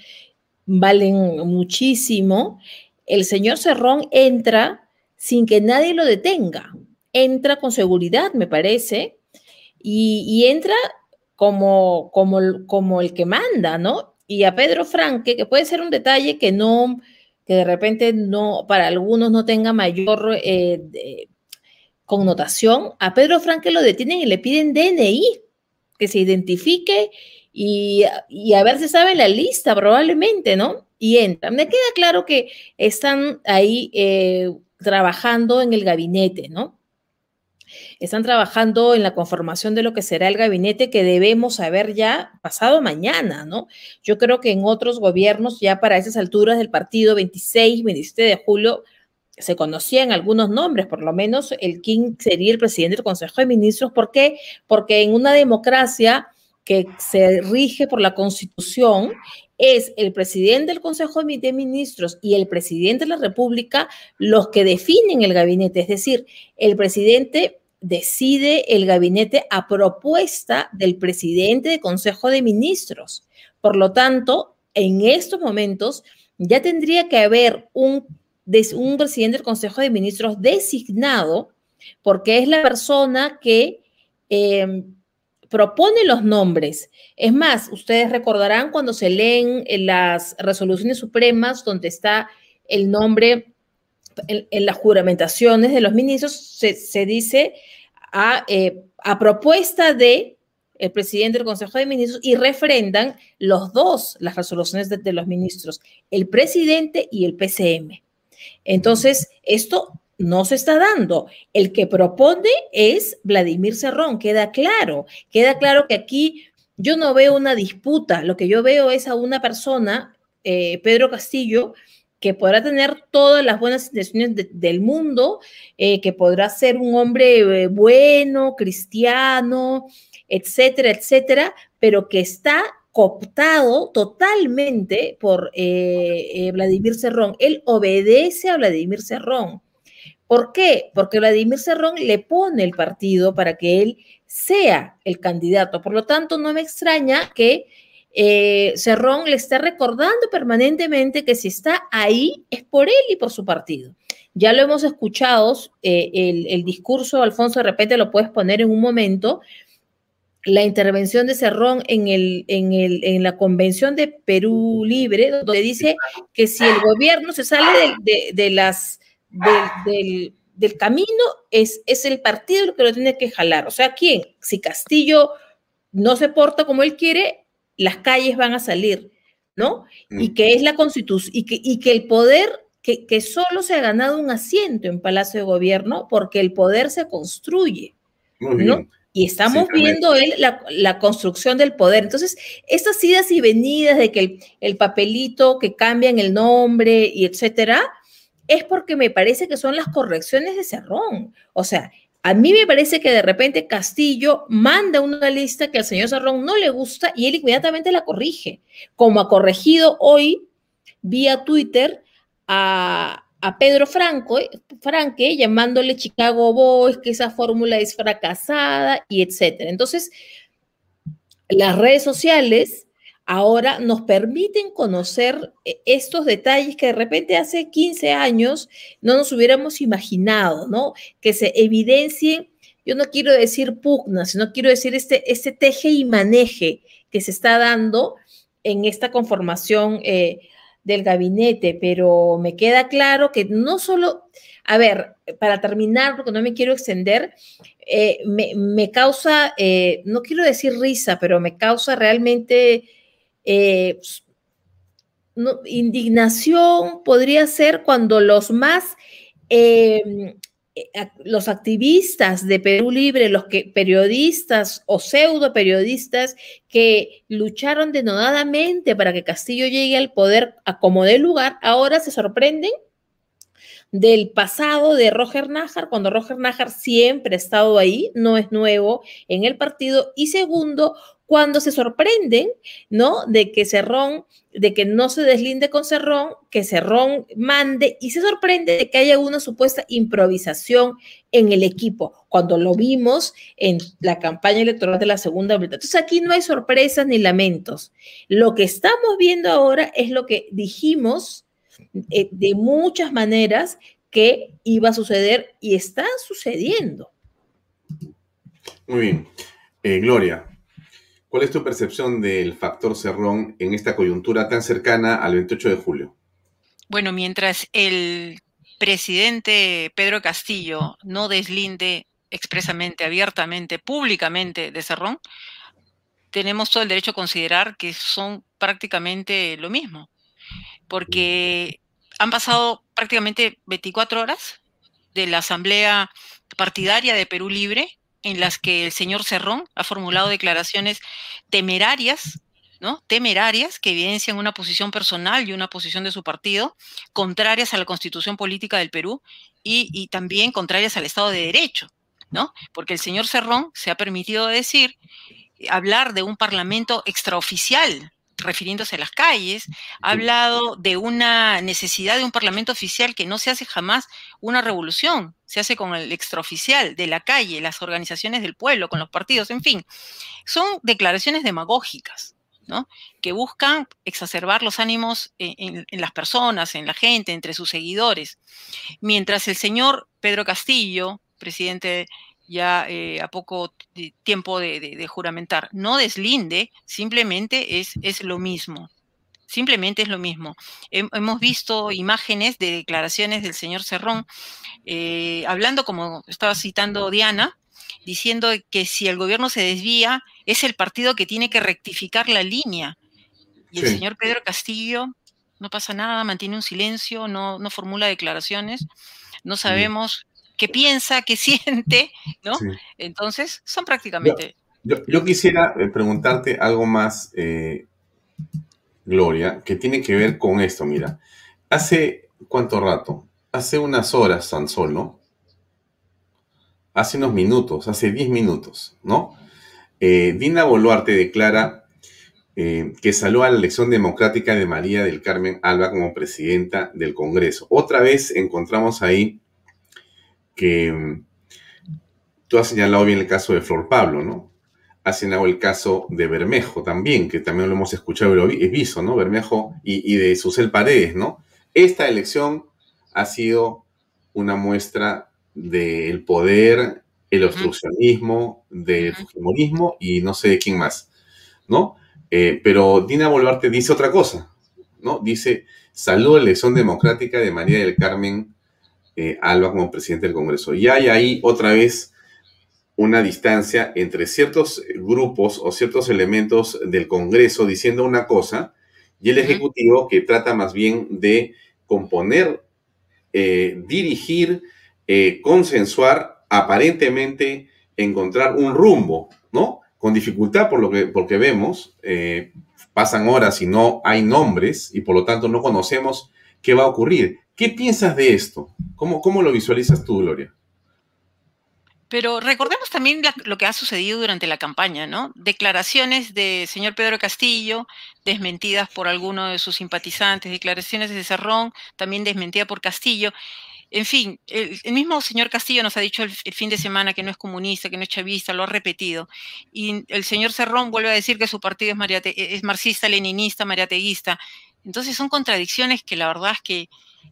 [SPEAKER 3] valen muchísimo. El señor Cerrón entra sin que nadie lo detenga. Entra con seguridad, me parece, y, entra como, como, como el que manda, ¿no? Y a Pedro Franque, que puede ser un detalle que no, que de repente no, para algunos no tenga mayor eh, connotación, a Pedro Franque lo detienen y le piden DNI, que se identifique y, a ver si sabe la lista probablemente, ¿no? Y entra. Me queda claro que están ahí eh, trabajando en el gabinete, ¿no? están trabajando en la conformación de lo que será el gabinete que debemos saber ya pasado mañana, ¿no? Yo creo que en otros gobiernos, ya para esas alturas del partido, 26, 27 de julio, se conocían algunos nombres, por lo menos el King sería el presidente del Consejo de Ministros. ¿Por qué? Porque en una democracia que se rige por la Constitución, es el presidente del Consejo de Ministros y el presidente de la República los que definen el gabinete. Es decir, el presidente decide el gabinete a propuesta del presidente del Consejo de Ministros. Por lo tanto, en estos momentos ya tendría que haber un, un presidente del Consejo de Ministros designado porque es la persona que em, propone los nombres. Es más, ustedes recordarán cuando se leen las resoluciones supremas donde está el nombre en, las juramentaciones de los ministros se, dice a, eh, a, propuesta de el presidente del Consejo de Ministros y refrendan los dos las resoluciones de, los ministros, el presidente y el PCM. Entonces, esto no se está dando. El que propone es Vladimir Cerrón, queda claro. Queda claro que aquí yo no veo una disputa, lo que yo veo es a una persona, eh, Pedro Castillo, que podrá tener todas las buenas intenciones del mundo, eh, que podrá ser un hombre eh, bueno, cristiano, etcétera, etcétera, pero que está cooptado totalmente por eh, Vladimir Cerrón. Él obedece a Vladimir Cerrón. ¿Por qué? Porque Vladimir Cerrón le pone el partido para que él sea el candidato. Por lo tanto, no me extraña que eh, Cerrón le está recordando permanentemente que si está ahí es por él y por su partido. Ya lo hemos escuchado, eh, el, discurso, Alfonso, de repente lo puedes poner en un momento, la intervención de Cerrón en, el, en, el, en la convención de Perú Libre, donde dice que si el gobierno se sale de, las, del, del, camino, es, es el partido lo que lo tiene que jalar. O sea, ¿quién? Si Castillo no se porta como él quiere, las calles van a salir, ¿no? Y mm. que es la constitución, y que, y que el poder, que, que, solo se ha ganado un asiento en Palacio de Gobierno porque el poder se construye, ¿no? Y estamos viendo él la, la, construcción del poder. Entonces, estas idas y venidas de que el, el papelito que cambian el nombre y etcétera, es porque me parece que son las correcciones de Cerrón. O sea, a mí me parece que de repente Castillo manda una lista que al señor Sarrón no le gusta y él inmediatamente la corrige, como ha corregido hoy vía Twitter a, Pedro Franco, Franque llamándole Chicago Boys, que esa fórmula es fracasada y etcétera. Entonces, las redes sociales ahora nos permiten conocer eh, estos detalles que de repente hace 15 años no nos hubiéramos imaginado, ¿no? Que se evidencien, yo no quiero decir pugna, sino quiero decir este, este teje y maneje que se está dando en esta conformación eh, del gabinete, pero me queda claro que no solo, a ver, para terminar, porque no me quiero extender, eh, me, causa, no quiero decir risa, pero me causa realmente eh, indignación podría ser cuando los más, em, eh, los activistas de Perú Libre, los que periodistas o pseudo periodistas que lucharon denodadamente para que Castillo llegue al poder a como de lugar, ahora se sorprenden del pasado de Roger Nájar, cuando Roger Nájar siempre ha estado ahí, no es nuevo en el partido, y segundo, cuando se sorprenden, ¿no? De que Cerrón, de que no se deslinde con Cerrón, que Cerrón mande y se sorprende de que haya una supuesta improvisación en el equipo, cuando lo vimos en la campaña electoral de la segunda vuelta. Entonces aquí no hay sorpresas ni lamentos. Lo que estamos viendo ahora es lo que dijimos eh, de muchas maneras que iba a suceder y está sucediendo.
[SPEAKER 1] Muy bien. Eh, Gloria, ¿Cuál es tu percepción del factor Cerrón en esta coyuntura tan cercana al 28 de julio?
[SPEAKER 2] Bueno, mientras el presidente Pedro Castillo no deslinde expresamente, abiertamente, públicamente de Cerrón, tenemos todo el derecho a considerar que son prácticamente lo mismo, porque han pasado prácticamente 24 horas de la asamblea partidaria de Perú Libre en las que el señor Cerrón ha formulado declaraciones temerarias, ¿no? Temerarias que evidencian una posición personal y una posición de su partido, contrarias a la constitución política del Perú y, también contrarias al Estado de Derecho, ¿no? Porque el señor Cerrón se ha permitido decir, hablar de un parlamento extraoficial, refiriéndose a las calles, ha hablado de una necesidad de un parlamento oficial que no se hace jamás una revolución, se hace con el extraoficial de la calle, las organizaciones del pueblo, con los partidos, en fin. Son declaraciones demagógicas, ¿no? Que buscan exacerbar los ánimos en, las personas, en la gente, entre sus seguidores. Mientras el señor Pedro Castillo, presidente ya eh, a poco tiempo de, juramentar, no deslinde, simplemente es, es lo mismo. Simplemente es lo mismo. Hemos visto imágenes de declaraciones del señor Cerrón, eh, hablando, como estaba citando Diana, diciendo que si el gobierno se desvía, es el partido que tiene que rectificar la línea. Y el señor Pedro Castillo no pasa nada, mantiene un silencio, no, no formula declaraciones. No sabemos qué piensa, qué siente, ¿no? Entonces, son prácticamente...
[SPEAKER 1] Yo, quisiera eh, preguntarte algo más, eh, Gloria, que tiene que ver con esto, mira. Hace cuánto rato, hace unas horas tan solo, hace unos minutos, hace 10 minutos, ¿no? Eh, Dina Boluarte declara que salió a la elección democrática de María del Carmen Alba como presidenta del Congreso. Otra vez encontramos ahí que mm, tú has señalado bien el caso de Flor Pablo, ¿no? Has señalado el caso de Bermejo también, que también lo hemos escuchado y lo he visto, ¿no? Bermejo y, de Susel Paredes, ¿no? Esta elección ha sido una muestra del poder, el obstruccionismo, del fujimorismo y no sé de quién más, ¿no? Eh, pero Dina Boluarte dice otra cosa, ¿no? Dice, salud elección democrática de María del Carmen eh, Alba como presidente del Congreso. Y hay ahí otra vez una distancia entre ciertos grupos o ciertos elementos del Congreso diciendo una cosa y el Ejecutivo que trata más bien de componer, eh, dirigir, eh, consensuar, aparentemente encontrar un rumbo, ¿no? Con dificultad por lo que porque vemos, pasan horas y no hay nombres y por lo tanto no conocemos qué va a ocurrir. ¿Qué piensas de esto? ¿Cómo, cómo lo visualizas tú, Gloria?
[SPEAKER 2] Pero recordemos también lo que ha sucedido durante la campaña, ¿no? Declaraciones de señor Pedro Castillo, desmentidas por alguno de sus simpatizantes, declaraciones de Cerrón, también desmentida por Castillo. en fin, el, mismo señor Castillo nos ha dicho el, fin de semana que no es comunista, que no es chavista, lo ha repetido. Y el señor Cerrón vuelve a decir que su partido es, es marxista, leninista, mariateguista. Entonces son contradicciones que la verdad es que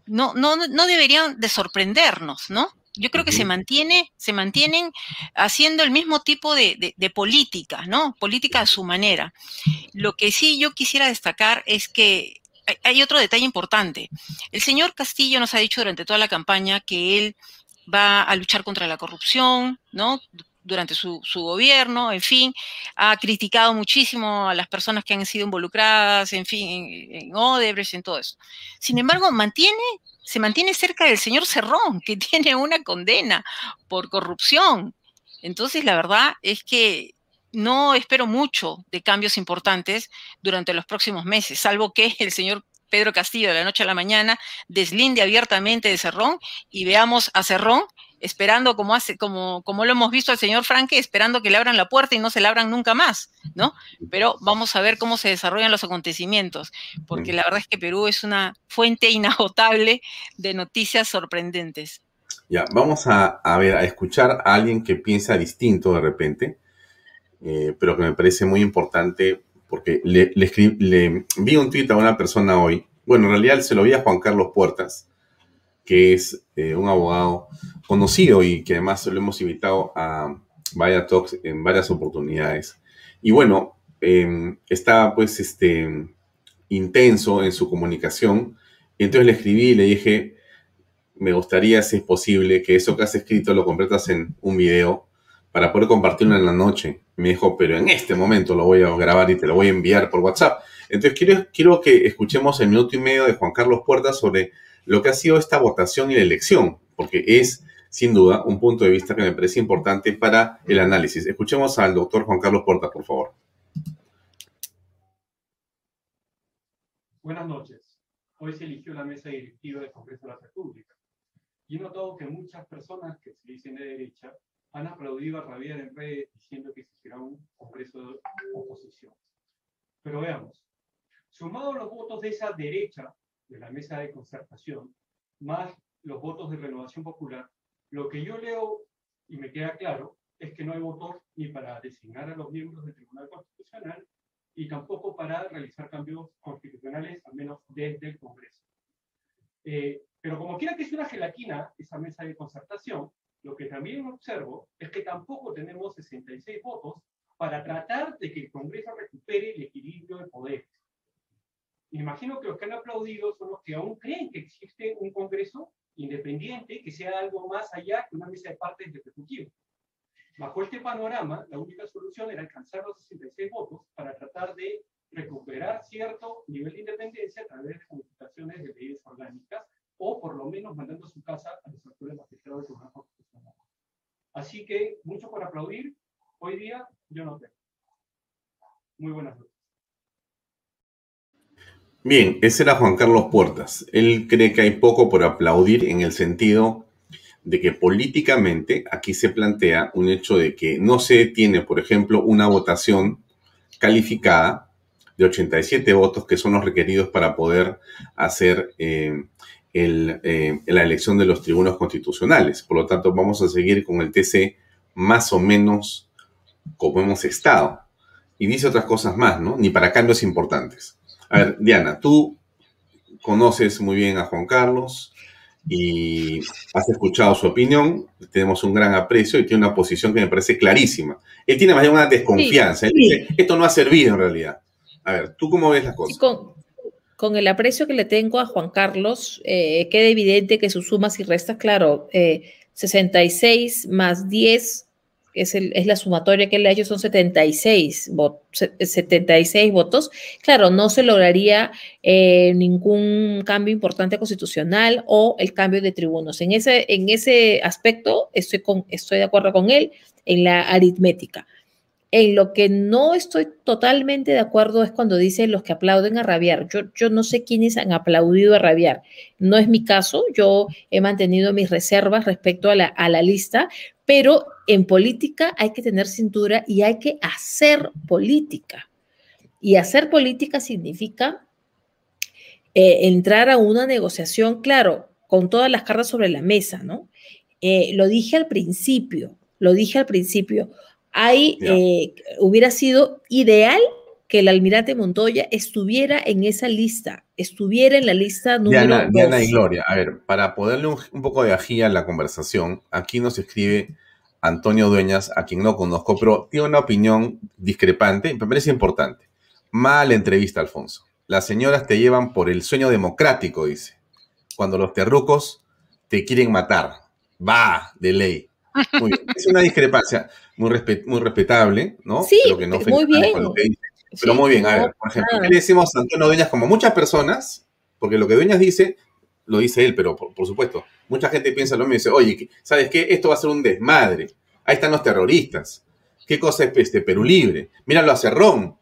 [SPEAKER 2] no, no, no deberían de sorprendernos, ¿no? Yo creo que se mantiene, se mantienen haciendo el mismo tipo de, política, ¿no? Política a su manera. Lo que sí yo quisiera destacar es que hay otro detalle importante. El señor Castillo nos ha dicho durante toda la campaña que él va a luchar contra la corrupción, ¿no? Durante su, gobierno, en fin, ha criticado muchísimo a las personas que han sido involucradas, en fin, en, en Odebrecht, en todo eso. Sin embargo, mantiene se mantiene cerca del señor Cerrón, que tiene una condena por corrupción. Entonces, la verdad es que no espero mucho de cambios importantes durante los próximos meses, salvo que el señor Pedro Castillo de la noche a la mañana deslinde abiertamente de Cerrón y veamos a Cerrón esperando como hace, como, como lo hemos visto al señor Franque, esperando que le abran la puerta y no se la abran nunca más, ¿no? Pero vamos a ver cómo se desarrollan los acontecimientos, porque la verdad es que Perú es una fuente inagotable de noticias sorprendentes.
[SPEAKER 1] Ya, vamos a, ver, a escuchar a alguien que piensa distinto de repente, eh, pero que me parece muy importante, porque le, le, le vi un tweet a una persona hoy, bueno, en realidad se lo vi a Juan Carlos Puertas, que es eh, un abogado conocido y que además lo hemos invitado a Vaya Talks en varias oportunidades. Y bueno, em, está pues este intenso en su comunicación. Y entonces le escribí y le dije, me gustaría, si es posible, que eso que has escrito lo completas en un video para poder compartirlo en la noche. Me dijo, pero en este momento lo voy a grabar y te lo voy a enviar por WhatsApp. Entonces quiero, quiero que escuchemos el minuto y medio de Juan Carlos Puertas sobre lo que ha sido esta votación y la elección, porque es sin duda un punto de vista que me parece importante para el análisis. Escuchemos al doctor Juan Carlos Porta, por favor.
[SPEAKER 6] Buenas noches. Hoy se eligió la mesa directiva del Congreso de la República. Y he notado que muchas personas que se dicen de derecha han aplaudido a rabiar en redes diciendo que hiciera un Congreso de oposición. Pero veamos, sumados los votos de esa derecha de la mesa de concertación, más los votos de renovación popular, lo que yo leo y me queda claro es que no hay votos ni para designar a los miembros del Tribunal Constitucional y tampoco para realizar cambios constitucionales, al menos desde el Congreso. Eh, pero como quiera que sea una gelatina, esa mesa de concertación, lo que también observo es que tampoco tenemos 66 votos para tratar de que el Congreso recupere el equilibrio de poderes. Me imagino que los que han aplaudido son los que aún creen que existe un Congreso independiente que sea algo más allá que una mesa de partes del Ejecutivo. Bajo este panorama, la única solución era alcanzar los 66 votos para tratar de recuperar cierto nivel de independencia a través de modificaciones de leyes orgánicas o por lo menos mandando a su casa a los actuales magistrados del Tribunal Constitucional. Así que, mucho por aplaudir. Hoy día yo no tengo. Muy buenas noches.
[SPEAKER 1] Bien, ese era Juan Carlos Puertas. Él cree que hay poco por aplaudir en el sentido de que políticamente aquí se plantea un hecho de que no se tiene, por ejemplo, una votación calificada de 87 votos que son los requeridos para poder hacer eh, eh, la elección de los tribunos constitucionales. Por lo tanto, vamos a seguir con el TC más o menos como hemos estado. Y dice otras cosas más, ¿no? Ni para cambios importantes. A ver, Diana, tú conoces muy bien a Juan Carlos y has escuchado su opinión, tenemos un gran aprecio y tiene una posición que me parece clarísima. Él tiene más bien una desconfianza, él dice, esto no ha servido en realidad. A ver, ¿tú cómo ves las cosas?
[SPEAKER 3] con, el aprecio que le tengo a Juan Carlos, eh, queda evidente que sus sumas y restas, claro, 66 eh, más 10 es, la sumatoria que le ha hecho, son 76, 76 votos. Claro, no se lograría eh, ningún cambio importante constitucional o el cambio de tribunos. En ese, en ese aspecto estoy, con, estoy de acuerdo con él en la aritmética. En lo que no estoy totalmente de acuerdo es cuando dice los que aplauden a rabiar. Yo, yo no sé quiénes han aplaudido a rabiar. No es mi caso. Yo he mantenido mis reservas respecto a la, a la lista, pero en política hay que tener cintura y hay que hacer política. Y hacer política significa eh, entrar a una negociación, claro, con todas las cartas sobre la mesa, ¿no? Eh, lo dije al principio, lo dije al principio, eh, hubiera sido ideal que el almirante Montoya estuviera en esa lista, estuviera en la lista número
[SPEAKER 1] Diana, Diana y Gloria, a ver, para ponerle un, poco de ají a la conversación, aquí nos escribe Antonio Dueñas, a quien no conozco, pero tiene una opinión discrepante, me parece importante. Mala entrevista, Alfonso. Las señoras te llevan por el sueño democrático, dice. Cuando los terrucos te quieren matar. Va, de ley. Muy bien. Es una discrepancia muy, muy respetable, ¿no?
[SPEAKER 3] Sí, muy bien.
[SPEAKER 1] Pero muy bien, a ver, por ejemplo, ¿qué le decimos a Antonio Dueñas como muchas personas? Porque lo que Dueñas dice, lo dice él, pero por, supuesto, mucha gente piensa lo mismo y dice, oye, ¿sabes qué? Esto va a ser un desmadre. Ahí están los terroristas. ¿Qué cosa es este Perú Libre? Míralo a Cerrón.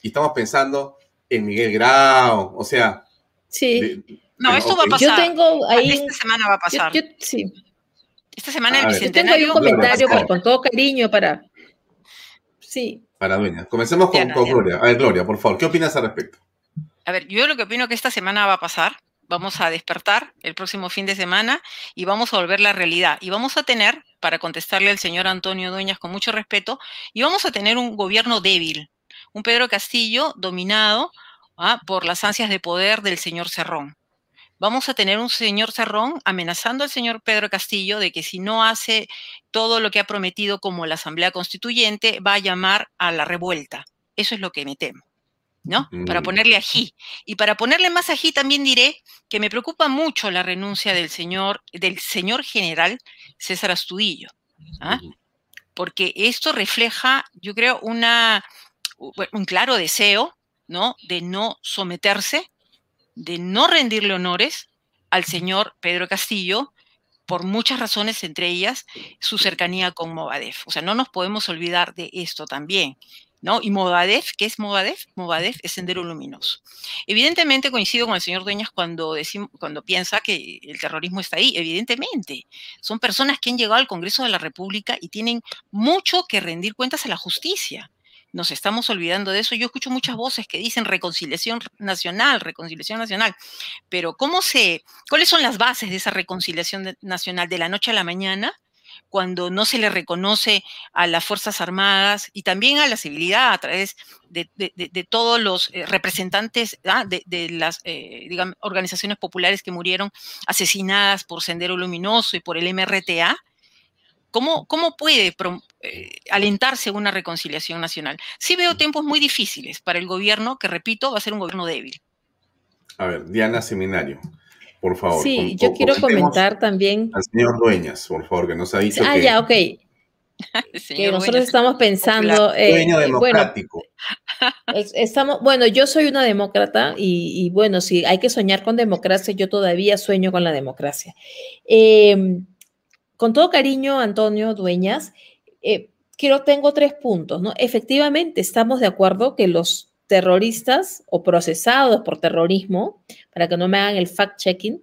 [SPEAKER 1] Y estamos pensando en Miguel Grau, o sea.
[SPEAKER 3] Sí.
[SPEAKER 2] no, esto va a pasar.
[SPEAKER 3] Yo tengo ahí.
[SPEAKER 2] Esta semana va a pasar.
[SPEAKER 3] sí.
[SPEAKER 2] Esta semana el bicentenario.
[SPEAKER 3] Yo tengo ahí un comentario con todo cariño para. Sí.
[SPEAKER 1] Para Dueña. Comencemos con, Gloria. A ver, Gloria, por favor, ¿qué opinas al respecto?
[SPEAKER 2] A ver, yo lo que opino que esta semana va a pasar. Vamos a despertar el próximo fin de semana y vamos a volver la realidad. Y vamos a tener, para contestarle al señor Antonio Dueñas con mucho respeto, y vamos a tener un gobierno débil, un Pedro Castillo dominado ¿ah? por las ansias de poder del señor Cerrón vamos a tener un señor Cerrón amenazando al señor Pedro Castillo de que si no hace todo lo que ha prometido como la Asamblea Constituyente, va a llamar a la revuelta. Eso es lo que me temo. ¿No? Para ponerle ají. Y para ponerle más ají también diré que me preocupa mucho la renuncia del señor, del señor general César Astudillo, ¿ah? porque esto refleja, yo creo, una, un claro deseo, ¿no? De no someterse de no rendirle honores al señor Pedro Castillo por muchas razones, entre ellas su cercanía con Movadef. O sea, no nos podemos olvidar de esto también. ¿No? Y Movadef, ¿qué es Movadef? Movadef es Sendero Luminoso. Evidentemente coincido con el señor Dueñas cuando, cuando piensa que el terrorismo está ahí. Evidentemente, son personas que han llegado al Congreso de la República y tienen mucho que rendir cuentas a la justicia nos estamos olvidando de eso. Yo escucho muchas voces que dicen reconciliación nacional, reconciliación nacional, pero ¿cómo se, cuáles son las bases de esa reconciliación nacional de la noche a la mañana? Cuando no se le reconoce a las Fuerzas Armadas y también a la civilidad a través de, todos los eh, representantes ¿ah? de, las eh, organizaciones populares que murieron asesinadas por Sendero Luminoso y por el MRTA, ¿Cómo, puede eh, alentarse una reconciliación nacional? Sí veo tiempos muy difíciles para el gobierno, que repito, va a ser un gobierno débil.
[SPEAKER 1] A ver, Diana Seminario, por favor.
[SPEAKER 3] Sí, yo quiero comentar también.
[SPEAKER 1] Al señor Dueñas, por favor, que nos ha dicho.
[SPEAKER 3] Ah, ya, ok. que nosotros estamos pensando.
[SPEAKER 1] Eh, Dueño democrático.
[SPEAKER 3] Bueno, estamos, bueno, yo soy una demócrata y, bueno, si hay que soñar con democracia, yo todavía sueño con la democracia. Eh, con todo cariño, Antonio Dueñas, eh, quiero, tengo tres puntos, ¿no? Efectivamente, estamos de acuerdo que los terroristas o procesados por terrorismo, para que no me hagan el fact-checking,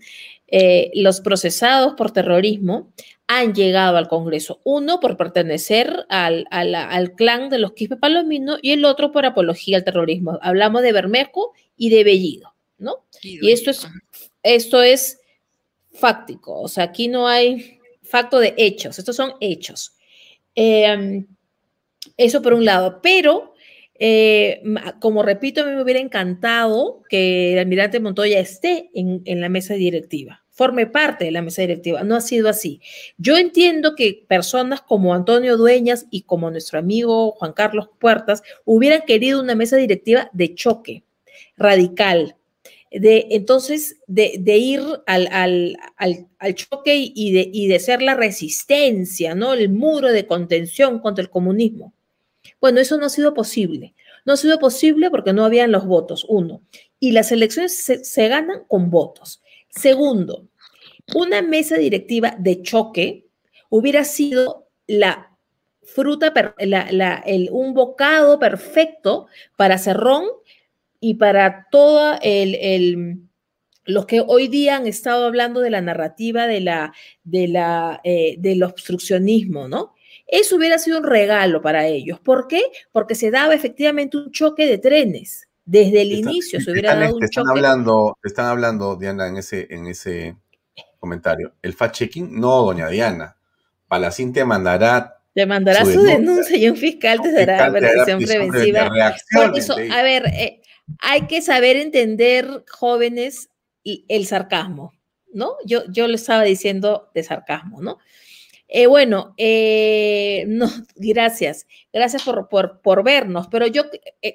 [SPEAKER 3] eh, los procesados por terrorismo han llegado al Congreso. Uno por pertenecer al, clan de los Quispe Palomino y el otro por apología al terrorismo. Hablamos de Bermejo y de Bellido, ¿no? Y esto es, esto es fáctico, o sea, aquí no hay facto de hechos, estos son hechos. Em, eso por un lado, pero eh, como repito, a mí me hubiera encantado que el almirante Montoya esté en, la mesa directiva, forme parte de la mesa directiva. No ha sido así. Yo entiendo que personas como Antonio Dueñas y como nuestro amigo Juan Carlos Puertas hubieran querido una mesa directiva de choque, radical, de entonces de, ir al, choque y de, ser la resistencia. El muro de contención contra el comunismo. Bueno, eso no ha sido posible. No ha sido posible porque no habían los votos, uno. Y las elecciones se, ganan con votos. Segundo, una mesa directiva de choque hubiera sido la fruta, un bocado perfecto para Cerrón y para todo el, los que hoy día han estado hablando de la narrativa eh, del obstruccionismo, ¿no? Eso hubiera sido un regalo para ellos. ¿Por qué? Porque se daba efectivamente un choque de trenes. Desde el inicio se hubiera dado un
[SPEAKER 1] están
[SPEAKER 3] choque.
[SPEAKER 1] Hablando, están hablando, Diana, en ese, en ese comentario. El fact-checking, no, doña Diana. Palacín te mandará
[SPEAKER 3] te mandará su, denuncia, y un fiscal te dará prisión preventiva. a ver, eh, hay que saber entender, jóvenes, el sarcasmo, ¿no? Yo, yo lo estaba diciendo de sarcasmo, ¿no? Eh, bueno, eh, no, gracias, gracias por, por, vernos, pero yo,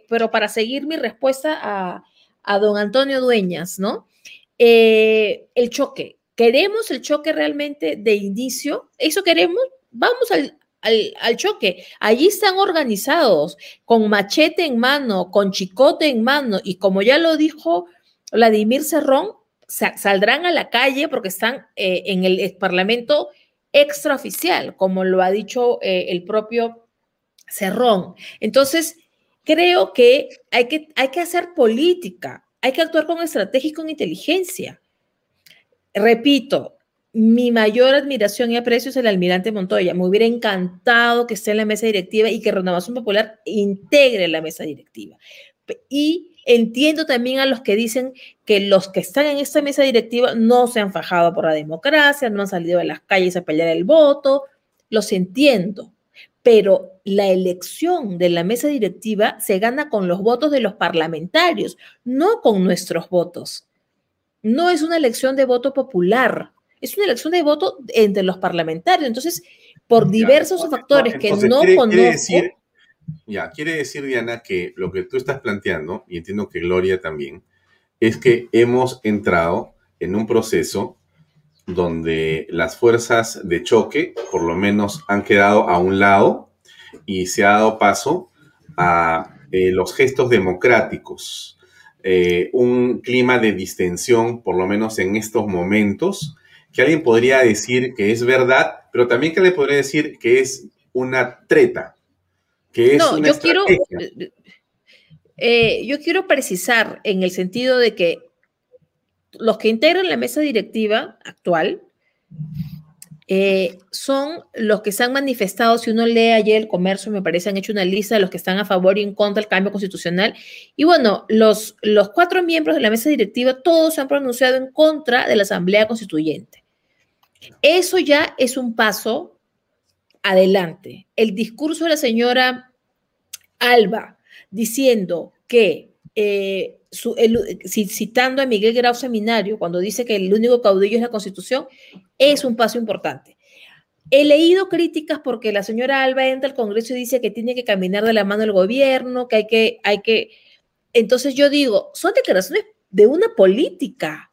[SPEAKER 3] pero para seguir mi respuesta a, a don Antonio Dueñas, ¿no? el choque, ¿queremos el choque realmente de inicio? ¿Eso queremos? Vamos al, al, choque. Allí están organizados con machete en mano, con chicote en mano y como ya lo dijo Vladimir Cerrón, saldrán a la calle porque están eh, en el Parlamento extraoficial, como lo ha dicho eh, el propio Cerrón. Entonces, creo que hay, que hay que hacer política, hay que actuar con estrategia y con inteligencia. Repito, mi mayor admiración y aprecio es el almirante Montoya. Me hubiera encantado que esté en la mesa directiva y que Renovación Popular integre la mesa directiva. Y entiendo también a los que dicen que los que están en esta mesa directiva no se han fajado por la democracia, no han salido a las calles a pelear el voto. Los entiendo. Pero la elección de la mesa directiva se gana con los votos de los parlamentarios, no con nuestros votos. No es una elección de voto popular es una elección de voto entre los parlamentarios. Entonces, por diversos factores que no conozco.
[SPEAKER 1] decir, ya, quiere decir, Diana, que lo que tú estás planteando, y entiendo que Gloria también, es que hemos entrado en un proceso donde las fuerzas de choque, por lo menos, han quedado a un lado y se ha dado paso a eh, los gestos democráticos, eh, un clima de distensión, por lo menos en estos momentos, que alguien podría decir que es verdad, pero también que le podría decir que es una treta, que es no, yo
[SPEAKER 3] quiero, eh, yo quiero precisar en el sentido de que los que integran la mesa directiva actual eh, son los que se han manifestado, si uno lee ayer el comercio, me parece, han hecho una lista de los que están a favor y en contra del cambio constitucional. Y bueno, los, los cuatro miembros de la mesa directiva, todos se han pronunciado en contra de la Asamblea Constituyente. Eso ya es un paso adelante. El discurso de la señora Alba diciendo que, eh, citando a Miguel Grau Seminario, cuando dice que el único caudillo es la Constitución, es un paso importante. He leído críticas porque la señora Alba entra al Congreso y dice que tiene que caminar de la mano del gobierno, que hay que, hay que... Entonces yo digo, son declaraciones de una política.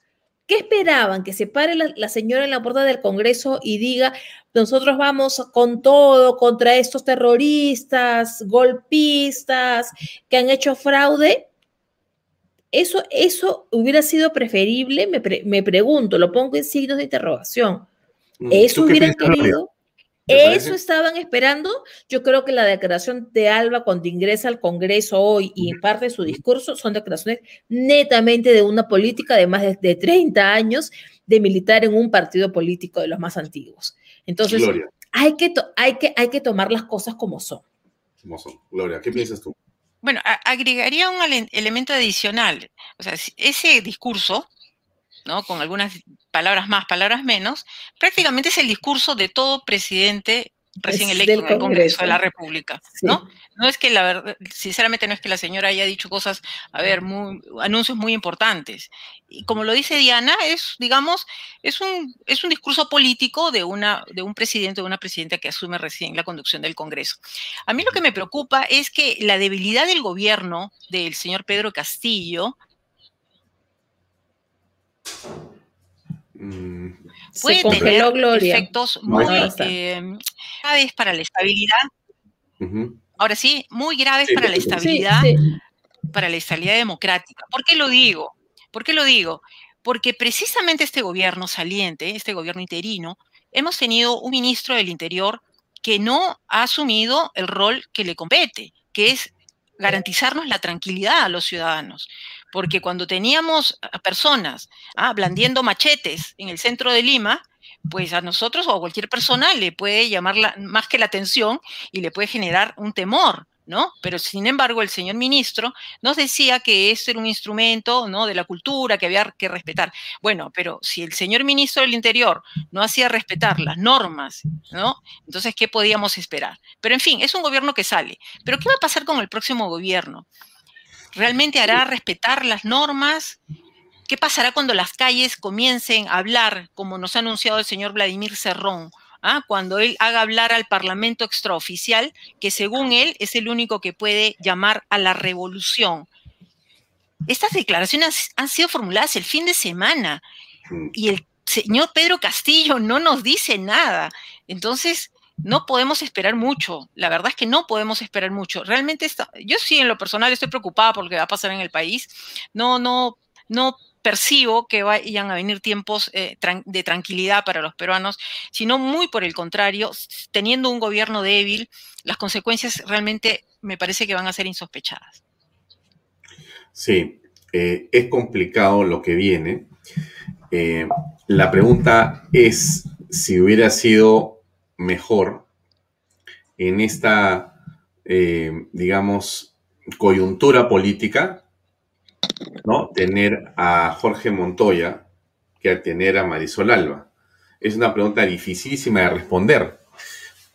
[SPEAKER 3] ¿Qué esperaban? Que se pare la, señora en la puerta del Congreso y diga, nosotros vamos con todo contra estos terroristas, golpistas que han hecho fraude. Eso, eso hubiera sido preferible, me, pregunto, lo pongo en signos de interrogación. Mm, ¿Eso hubieran querido? Eso estaban esperando. Yo creo que la declaración de Alba cuando ingresa al Congreso hoy y en parte de su discurso son declaraciones netamente de una política de más de, 30 años de militar en un partido político de los más antiguos. Entonces, hay que, hay, que, hay que tomar las cosas como son.
[SPEAKER 1] Como son. Gloria, ¿qué piensas tú?
[SPEAKER 2] Bueno, agregaría un elemento adicional. O sea, ese discurso ¿no? con algunas palabras más, palabras menos, prácticamente es el discurso de todo presidente recién electo en el Congreso de la República, ¿no? No es que la verdad, sinceramente no es que la señora haya dicho cosas, a ver, muy, anuncios muy importantes. Y como lo dice Diana, es, digamos, es un, es un discurso político de, una, de un presidente o una presidenta que asume recién la conducción del Congreso. A mí lo que me preocupa es que la debilidad del gobierno del señor Pedro Castillo
[SPEAKER 3] Mm. Puede tener
[SPEAKER 2] efectos muy eh, graves para la estabilidad. Ahora sí, muy graves para la estabilidad, para la estabilidad democrática. ¿Por qué lo digo? ¿Por qué lo digo? Porque precisamente este gobierno saliente, este gobierno interino, hemos tenido un ministro del Interior que no ha asumido el rol que le compete, que es garantizarnos la tranquilidad a los ciudadanos porque cuando teníamos a personas ah, blandiendo machetes en el centro de Lima, pues a nosotros o a cualquier persona le puede llamar más que la atención y le puede generar un temor, ¿no? Pero sin embargo, el señor ministro nos decía que esto era un instrumento. De la cultura que había que respetar. Bueno, pero si el señor ministro del Interior no hacía respetar las normas, ¿no? Entonces, ¿qué podíamos esperar? Pero en fin, es un gobierno que sale. Pero ¿qué va a pasar con el próximo gobierno? ¿Realmente hará respetar las normas? ¿Qué pasará cuando las calles comiencen a hablar, como nos ha anunciado el señor Vladimir Cerrón? ¿ah? cuando él haga hablar al Parlamento extraoficial, que según él es el único que puede llamar a la revolución. Estas declaraciones han sido formuladas el fin de semana y el señor Pedro Castillo no nos dice nada. Entonces, no podemos esperar mucho. La verdad es que no podemos esperar mucho. Realmente, está, yo sí en lo personal estoy preocupada por lo que va a pasar en el país. No, no, no percibo que vayan a venir tiempos eh, de tranquilidad para los peruanos, sino muy por el contrario, teniendo un gobierno débil, las consecuencias realmente me parece que van a ser insospechadas.
[SPEAKER 1] Sí, eh, es complicado lo que viene. Eh, la pregunta es si hubiera sido mejor en esta, digamos, coyuntura política ¿no? Tener a Jorge Montoya que a tener a Marisol Alba. Es una pregunta dificilísima de responder.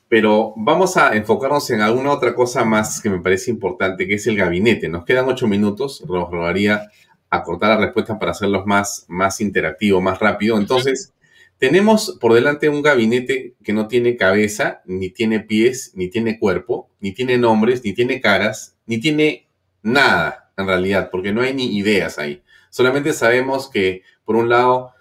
[SPEAKER 1] Pero vamos a enfocarnos en alguna otra cosa más que me parece importante, que es el gabinete. Nos quedan ocho minutos. Nos rogaría acortar la respuesta para hacerlos más, más interactivo, más rápido. Entonces, tenemos por delante un gabinete que no tiene cabeza, ni tiene pies, ni tiene cuerpo, ni tiene nombres, ni tiene caras, ni tiene nada en realidad, porque no hay ni ideas ahí. Solamente sabemos que, por un lado,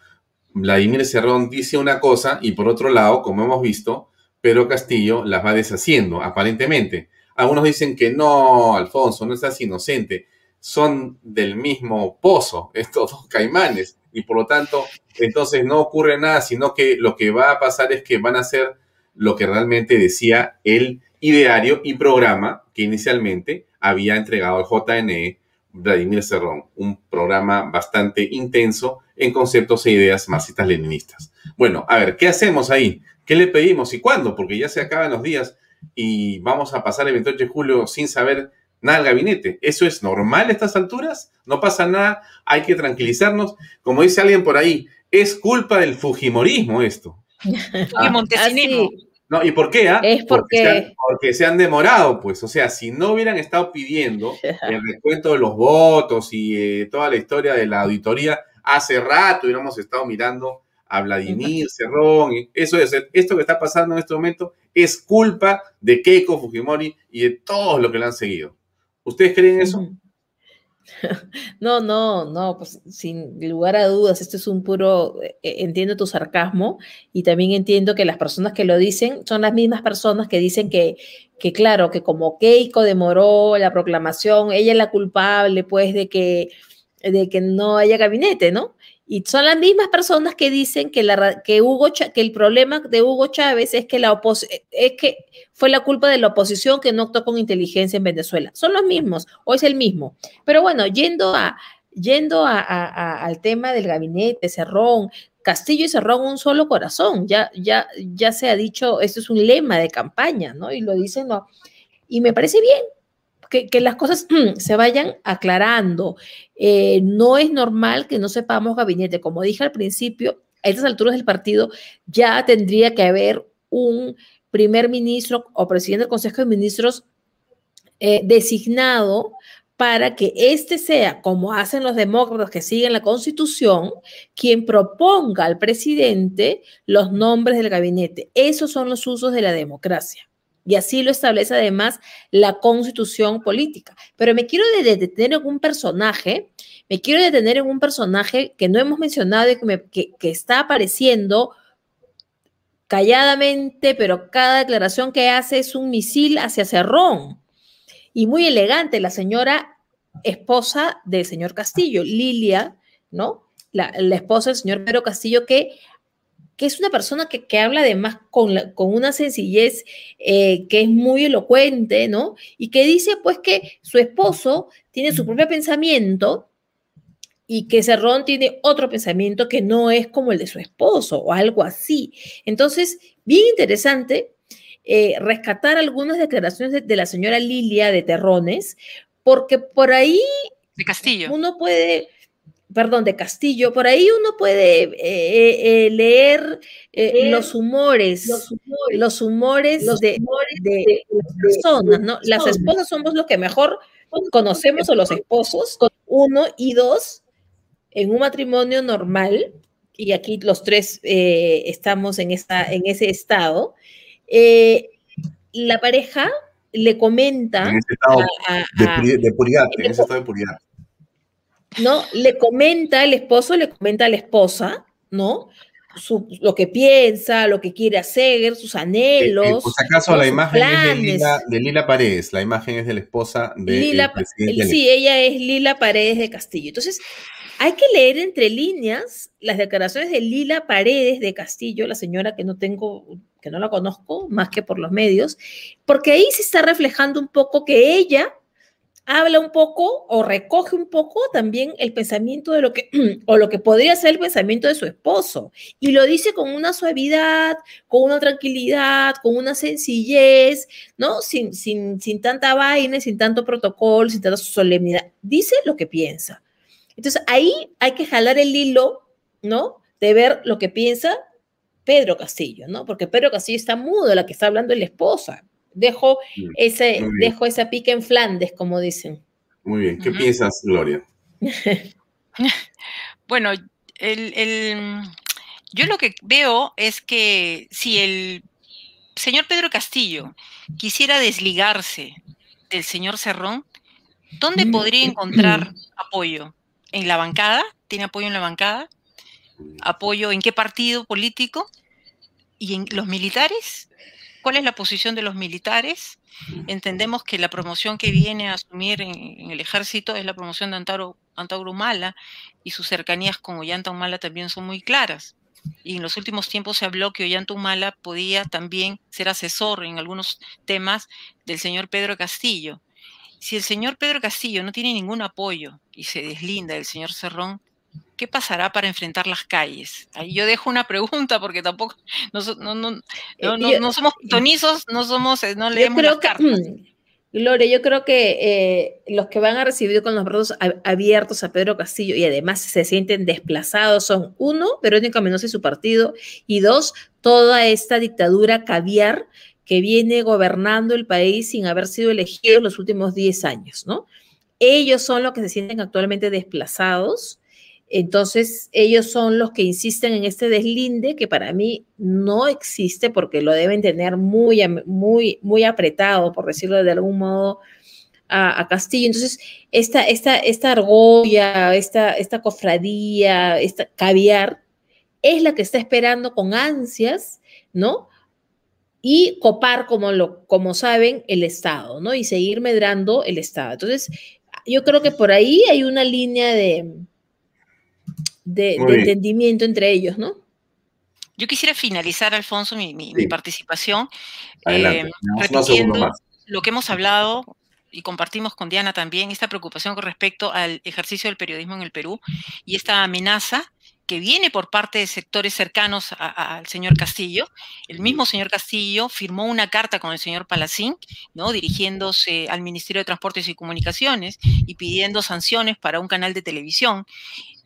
[SPEAKER 1] Vladimir Cerrón dice una cosa y por otro lado, como hemos visto, Pedro Castillo las va deshaciendo, aparentemente. Algunos dicen que no, Alfonso, no estás inocente. Son del mismo pozo, estos dos caimanes. Y por lo tanto, entonces no ocurre nada, sino que lo que va a pasar es que van a hacer lo que realmente decía el ideario y programa que inicialmente había entregado el JNE Vladimir Cerrón, un programa bastante intenso en conceptos e ideas marxistas-leninistas. Bueno, a ver, ¿qué hacemos ahí? ¿Qué le pedimos y cuándo? Porque ya se acaban los días y vamos a pasar el 28 de julio sin saber nada del gabinete. ¿Eso es normal a estas alturas? No pasa nada, hay que tranquilizarnos. Como dice alguien por ahí, es culpa del Fujimorismo esto.
[SPEAKER 2] Ah, Montesinismo.
[SPEAKER 1] No, ¿y por qué? Ah?
[SPEAKER 3] Es porque...
[SPEAKER 1] porque... Se han, demorado, pues. O sea, si no hubieran estado pidiendo el recuento de los votos y eh, toda la historia de la auditoría, hace rato hubiéramos estado mirando a Vladimir Cerrón. Eso es, esto que está pasando en este momento es culpa de Keiko Fujimori y de todos los que le han seguido. ¿Ustedes creen eso?
[SPEAKER 3] No, no, no, pues sin lugar a dudas, esto es un puro, eh, eh, entiendo tu sarcasmo y también entiendo que las personas que lo dicen son las mismas personas que dicen que, que claro, que como Keiko demoró la proclamación, ella es la culpable pues de que, de que no haya gabinete, ¿no? Y son las mismas personas que dicen que, la, que, Hugo, que el problema de Hugo Chávez es que, la es que fue la culpa de la oposición que no actuó con inteligencia en Venezuela. Son los mismos, o es el mismo. Pero bueno, yendo, a, yendo a, al tema del gabinete, Cerrón, Castillo y Cerrón, un solo corazón. Ya, ya, ya se ha dicho, esto es un lema de campaña, ¿no? Y lo dicen, no. Y me parece bien, que, las cosas se vayan aclarando. Eh, no es normal que no sepamos gabinete. Como dije al principio, a estas alturas del partido ya tendría que haber un primer ministro o presidente del Consejo de Ministros eh, designado para que éste sea, como hacen los demócratas que siguen la Constitución, quien proponga al presidente los nombres del gabinete. Esos son los usos de la democracia. Y así lo establece además la constitución política. Pero me quiero detener en un personaje, me quiero detener en un personaje que no hemos mencionado y que, está apareciendo calladamente, pero cada declaración que hace es un misil hacia Cerrón. Y muy elegante, la señora esposa del señor Castillo, Lilia, ¿no? La, la esposa del señor Pedro Castillo, que que es una persona que, habla además con, con una sencillez eh, que es muy elocuente, ¿no? Y que dice pues que su esposo tiene su propio pensamiento y que Cerrón tiene otro pensamiento que no es como el de su esposo o algo así. Entonces, bien interesante. eh, rescatar algunas declaraciones de, la señora Lilia de Terrones, porque por ahí...
[SPEAKER 2] De Castillo.
[SPEAKER 3] Uno puede perdón, de Castillo, por ahí uno puede eh, eh, leer, los humores, los humores, de, las personas, ¿no? Las esposas somos los que mejor conocemos o los esposos, uno y dos, en un matrimonio normal, y aquí los tres estamos en, esta, en ese estado, eh, la pareja le comenta.
[SPEAKER 1] En ese estado de, de, puridad, en ese estado de puridad.
[SPEAKER 3] ¿No? Le comenta, el esposo le comenta a la esposa, ¿no? lo que piensa, lo que quiere hacer, sus anhelos. Eh, eh,
[SPEAKER 1] por si acaso, la imagen es de Lila, de Lila, Paredes, la imagen es de la esposa de.
[SPEAKER 3] Lila, sí, ella es Lila Paredes de Castillo. Entonces, hay que leer entre líneas las declaraciones de Lila Paredes de Castillo, la señora que no tengo, que no la conozco más que por los medios, porque ahí se está reflejando un poco que ella habla un poco o recoge un poco también el pensamiento de lo que, o lo que podría ser el pensamiento de su esposo. Y lo dice con una suavidad, con una tranquilidad, con una sencillez, ¿no? Sin, sin, sin tanta vaina, sin tanto protocolo, sin tanta solemnidad. Dice lo que piensa. Entonces ahí hay que jalar el hilo, ¿no? De ver lo que piensa Pedro Castillo, ¿no? Porque Pedro Castillo está mudo, la que está hablando es la esposa. Dejo, ese, dejo esa pica en Flandes, como dicen.
[SPEAKER 1] Muy bien. ¿Qué piensas, Gloria?
[SPEAKER 2] bueno, el, yo lo que veo es que si el señor Pedro Castillo quisiera desligarse del señor Cerrón, ¿dónde mm, podría encontrar apoyo? en la bancada, tiene apoyo en la bancada, apoyo en qué partido político y en los militares. ¿Cuál es la posición de los militares? Entendemos que la promoción que viene a asumir en, el ejército es la promoción de Antauro, Antauro Humala y sus cercanías con Ollanta Humala también son muy claras. Y en los últimos tiempos se habló que Ollanta Humala podía también ser asesor en algunos temas del señor Pedro Castillo. Si el señor Pedro Castillo no tiene ningún apoyo y se deslinda del señor Cerrón, ¿qué pasará para enfrentar las calles? Ahí yo dejo una pregunta porque tampoco no, eh, somos tonizos, no somos, eh, no leemos las cartas.
[SPEAKER 3] Gloria, yo creo que eh, los que van a recibir con los brazos abiertos a Pedro Castillo y además se sienten desplazados son, uno, Verónica Mendoza y su partido, y dos, toda esta dictadura caviar que viene gobernando el país sin haber sido elegido los últimos 10 años, ¿no? Ellos son los que se sienten actualmente desplazados, entonces ellos son los que insisten en este deslinde que para mí no existe porque lo deben tener muy, muy, muy apretado, por decirlo de algún modo, a, Castillo. Entonces, esta, esta, esta argolla, esta, esta cofradía, esta caviar, es la que está esperando con ansias, ¿no? y copar, como, lo, como saben, el Estado, ¿no? Y seguir medrando el Estado. Entonces, yo creo que por ahí hay una línea de, de, entendimiento entre ellos, ¿no?
[SPEAKER 2] Yo quisiera finalizar, Alfonso, mi, participación eh, repitiendo lo que hemos hablado y compartimos con Diana también, esta preocupación con respecto al ejercicio del periodismo en el Perú y esta amenaza que viene por parte de sectores cercanos al señor Castillo. El mismo señor Castillo firmó una carta con el señor Palacín, ¿no? dirigiéndose al Ministerio de Transportes y Comunicaciones y pidiendo sanciones para un canal de televisión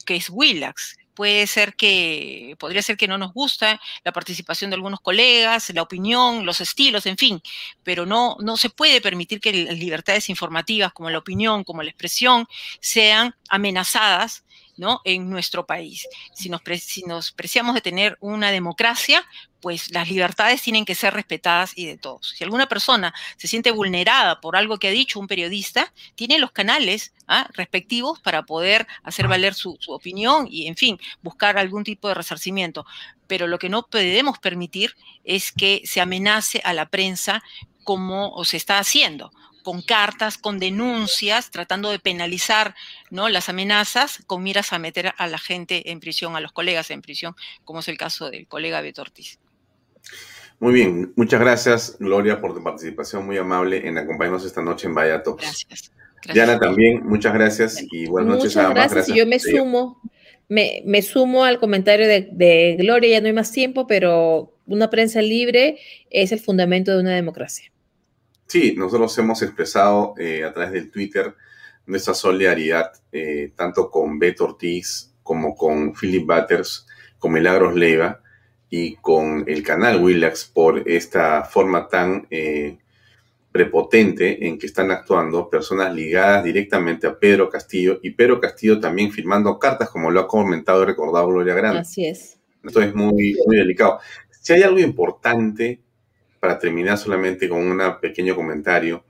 [SPEAKER 2] que es Willax. Puede ser que, podría ser que no nos gusta la participación de algunos colegas, la opinión, los estilos, en fin, pero no, no se puede permitir que las libertades informativas como la opinión, como la expresión, sean amenazadas ¿no? en nuestro país. Si nos, si nos preciamos de tener una democracia, pues las libertades tienen que ser respetadas y de todos. Si alguna persona se siente vulnerada por algo que ha dicho un periodista, tiene los canales ¿ah? respectivos para poder hacer valer su, su, opinión y, en fin, buscar algún tipo de resarcimiento. Pero lo que no podemos permitir es que se amenace a la prensa como se está haciendo con cartas, con denuncias, tratando de penalizar ¿no? las amenazas con miras a meter a la gente en prisión, a los colegas en prisión, como es el caso del colega Beto Ortiz.
[SPEAKER 1] Muy bien, muchas gracias Gloria por tu participación muy amable en acompañarnos esta noche en Vaya Gracias. Diana también, muchas gracias y buenas noches
[SPEAKER 3] a ambas. Gracias, yo me sumo, me, me sumo al comentario de, de Gloria, ya no hay más tiempo, pero una prensa libre es el fundamento de una democracia.
[SPEAKER 1] Sí, nosotros hemos expresado eh, a través del Twitter nuestra solidaridad eh, tanto con Beto Ortiz como con Philip Butters, con Milagros Leiva y con el canal Willax por esta forma tan eh, prepotente en que están actuando personas ligadas directamente a Pedro Castillo y Pedro Castillo también firmando cartas, como lo ha comentado y recordado Gloria Grande.
[SPEAKER 3] Así es.
[SPEAKER 1] Esto es muy, muy delicado. Si hay algo importante, para terminar solamente con un pequeño comentario,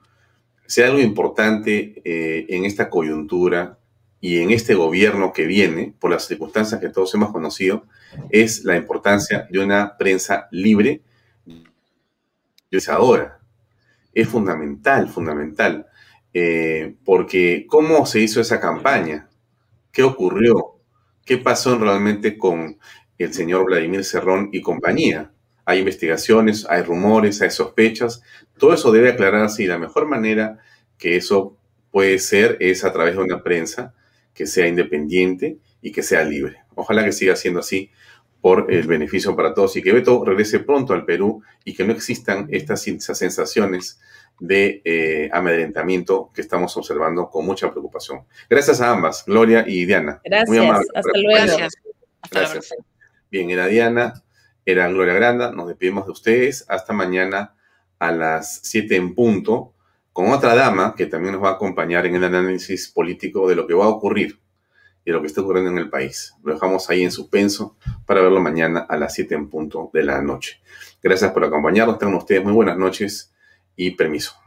[SPEAKER 1] si algo importante eh, en esta coyuntura y en este gobierno que viene, por las circunstancias que todos hemos conocido, es la importancia de una prensa libre y ahora. Es fundamental, fundamental. Eh, porque ¿cómo se hizo esa campaña? ¿Qué ocurrió? ¿Qué pasó realmente con el señor Vladimir Cerrón y compañía? Hay investigaciones, hay rumores, hay sospechas. Todo eso debe aclararse y la mejor manera que eso puede ser es a través de una prensa que sea independiente y que sea libre. Ojalá que siga siendo así por el beneficio para todos y que Beto regrese pronto al Perú y que no existan estas sensaciones de eh, amedrentamiento que estamos observando con mucha preocupación. Gracias a ambas, Gloria y Diana.
[SPEAKER 3] Gracias. Muy amable. Hasta luego.
[SPEAKER 1] Gracias. Bien, era Diana, era Gloria Granda. Nos despedimos de ustedes. Hasta mañana a las 7 en punto con otra dama que también nos va a acompañar en el análisis político de lo que va a ocurrir y de lo que está ocurriendo en el país. Lo dejamos ahí en suspenso para verlo mañana a las 7 en punto de la noche. Gracias por acompañarnos. Tengan ustedes muy buenas noches y permiso.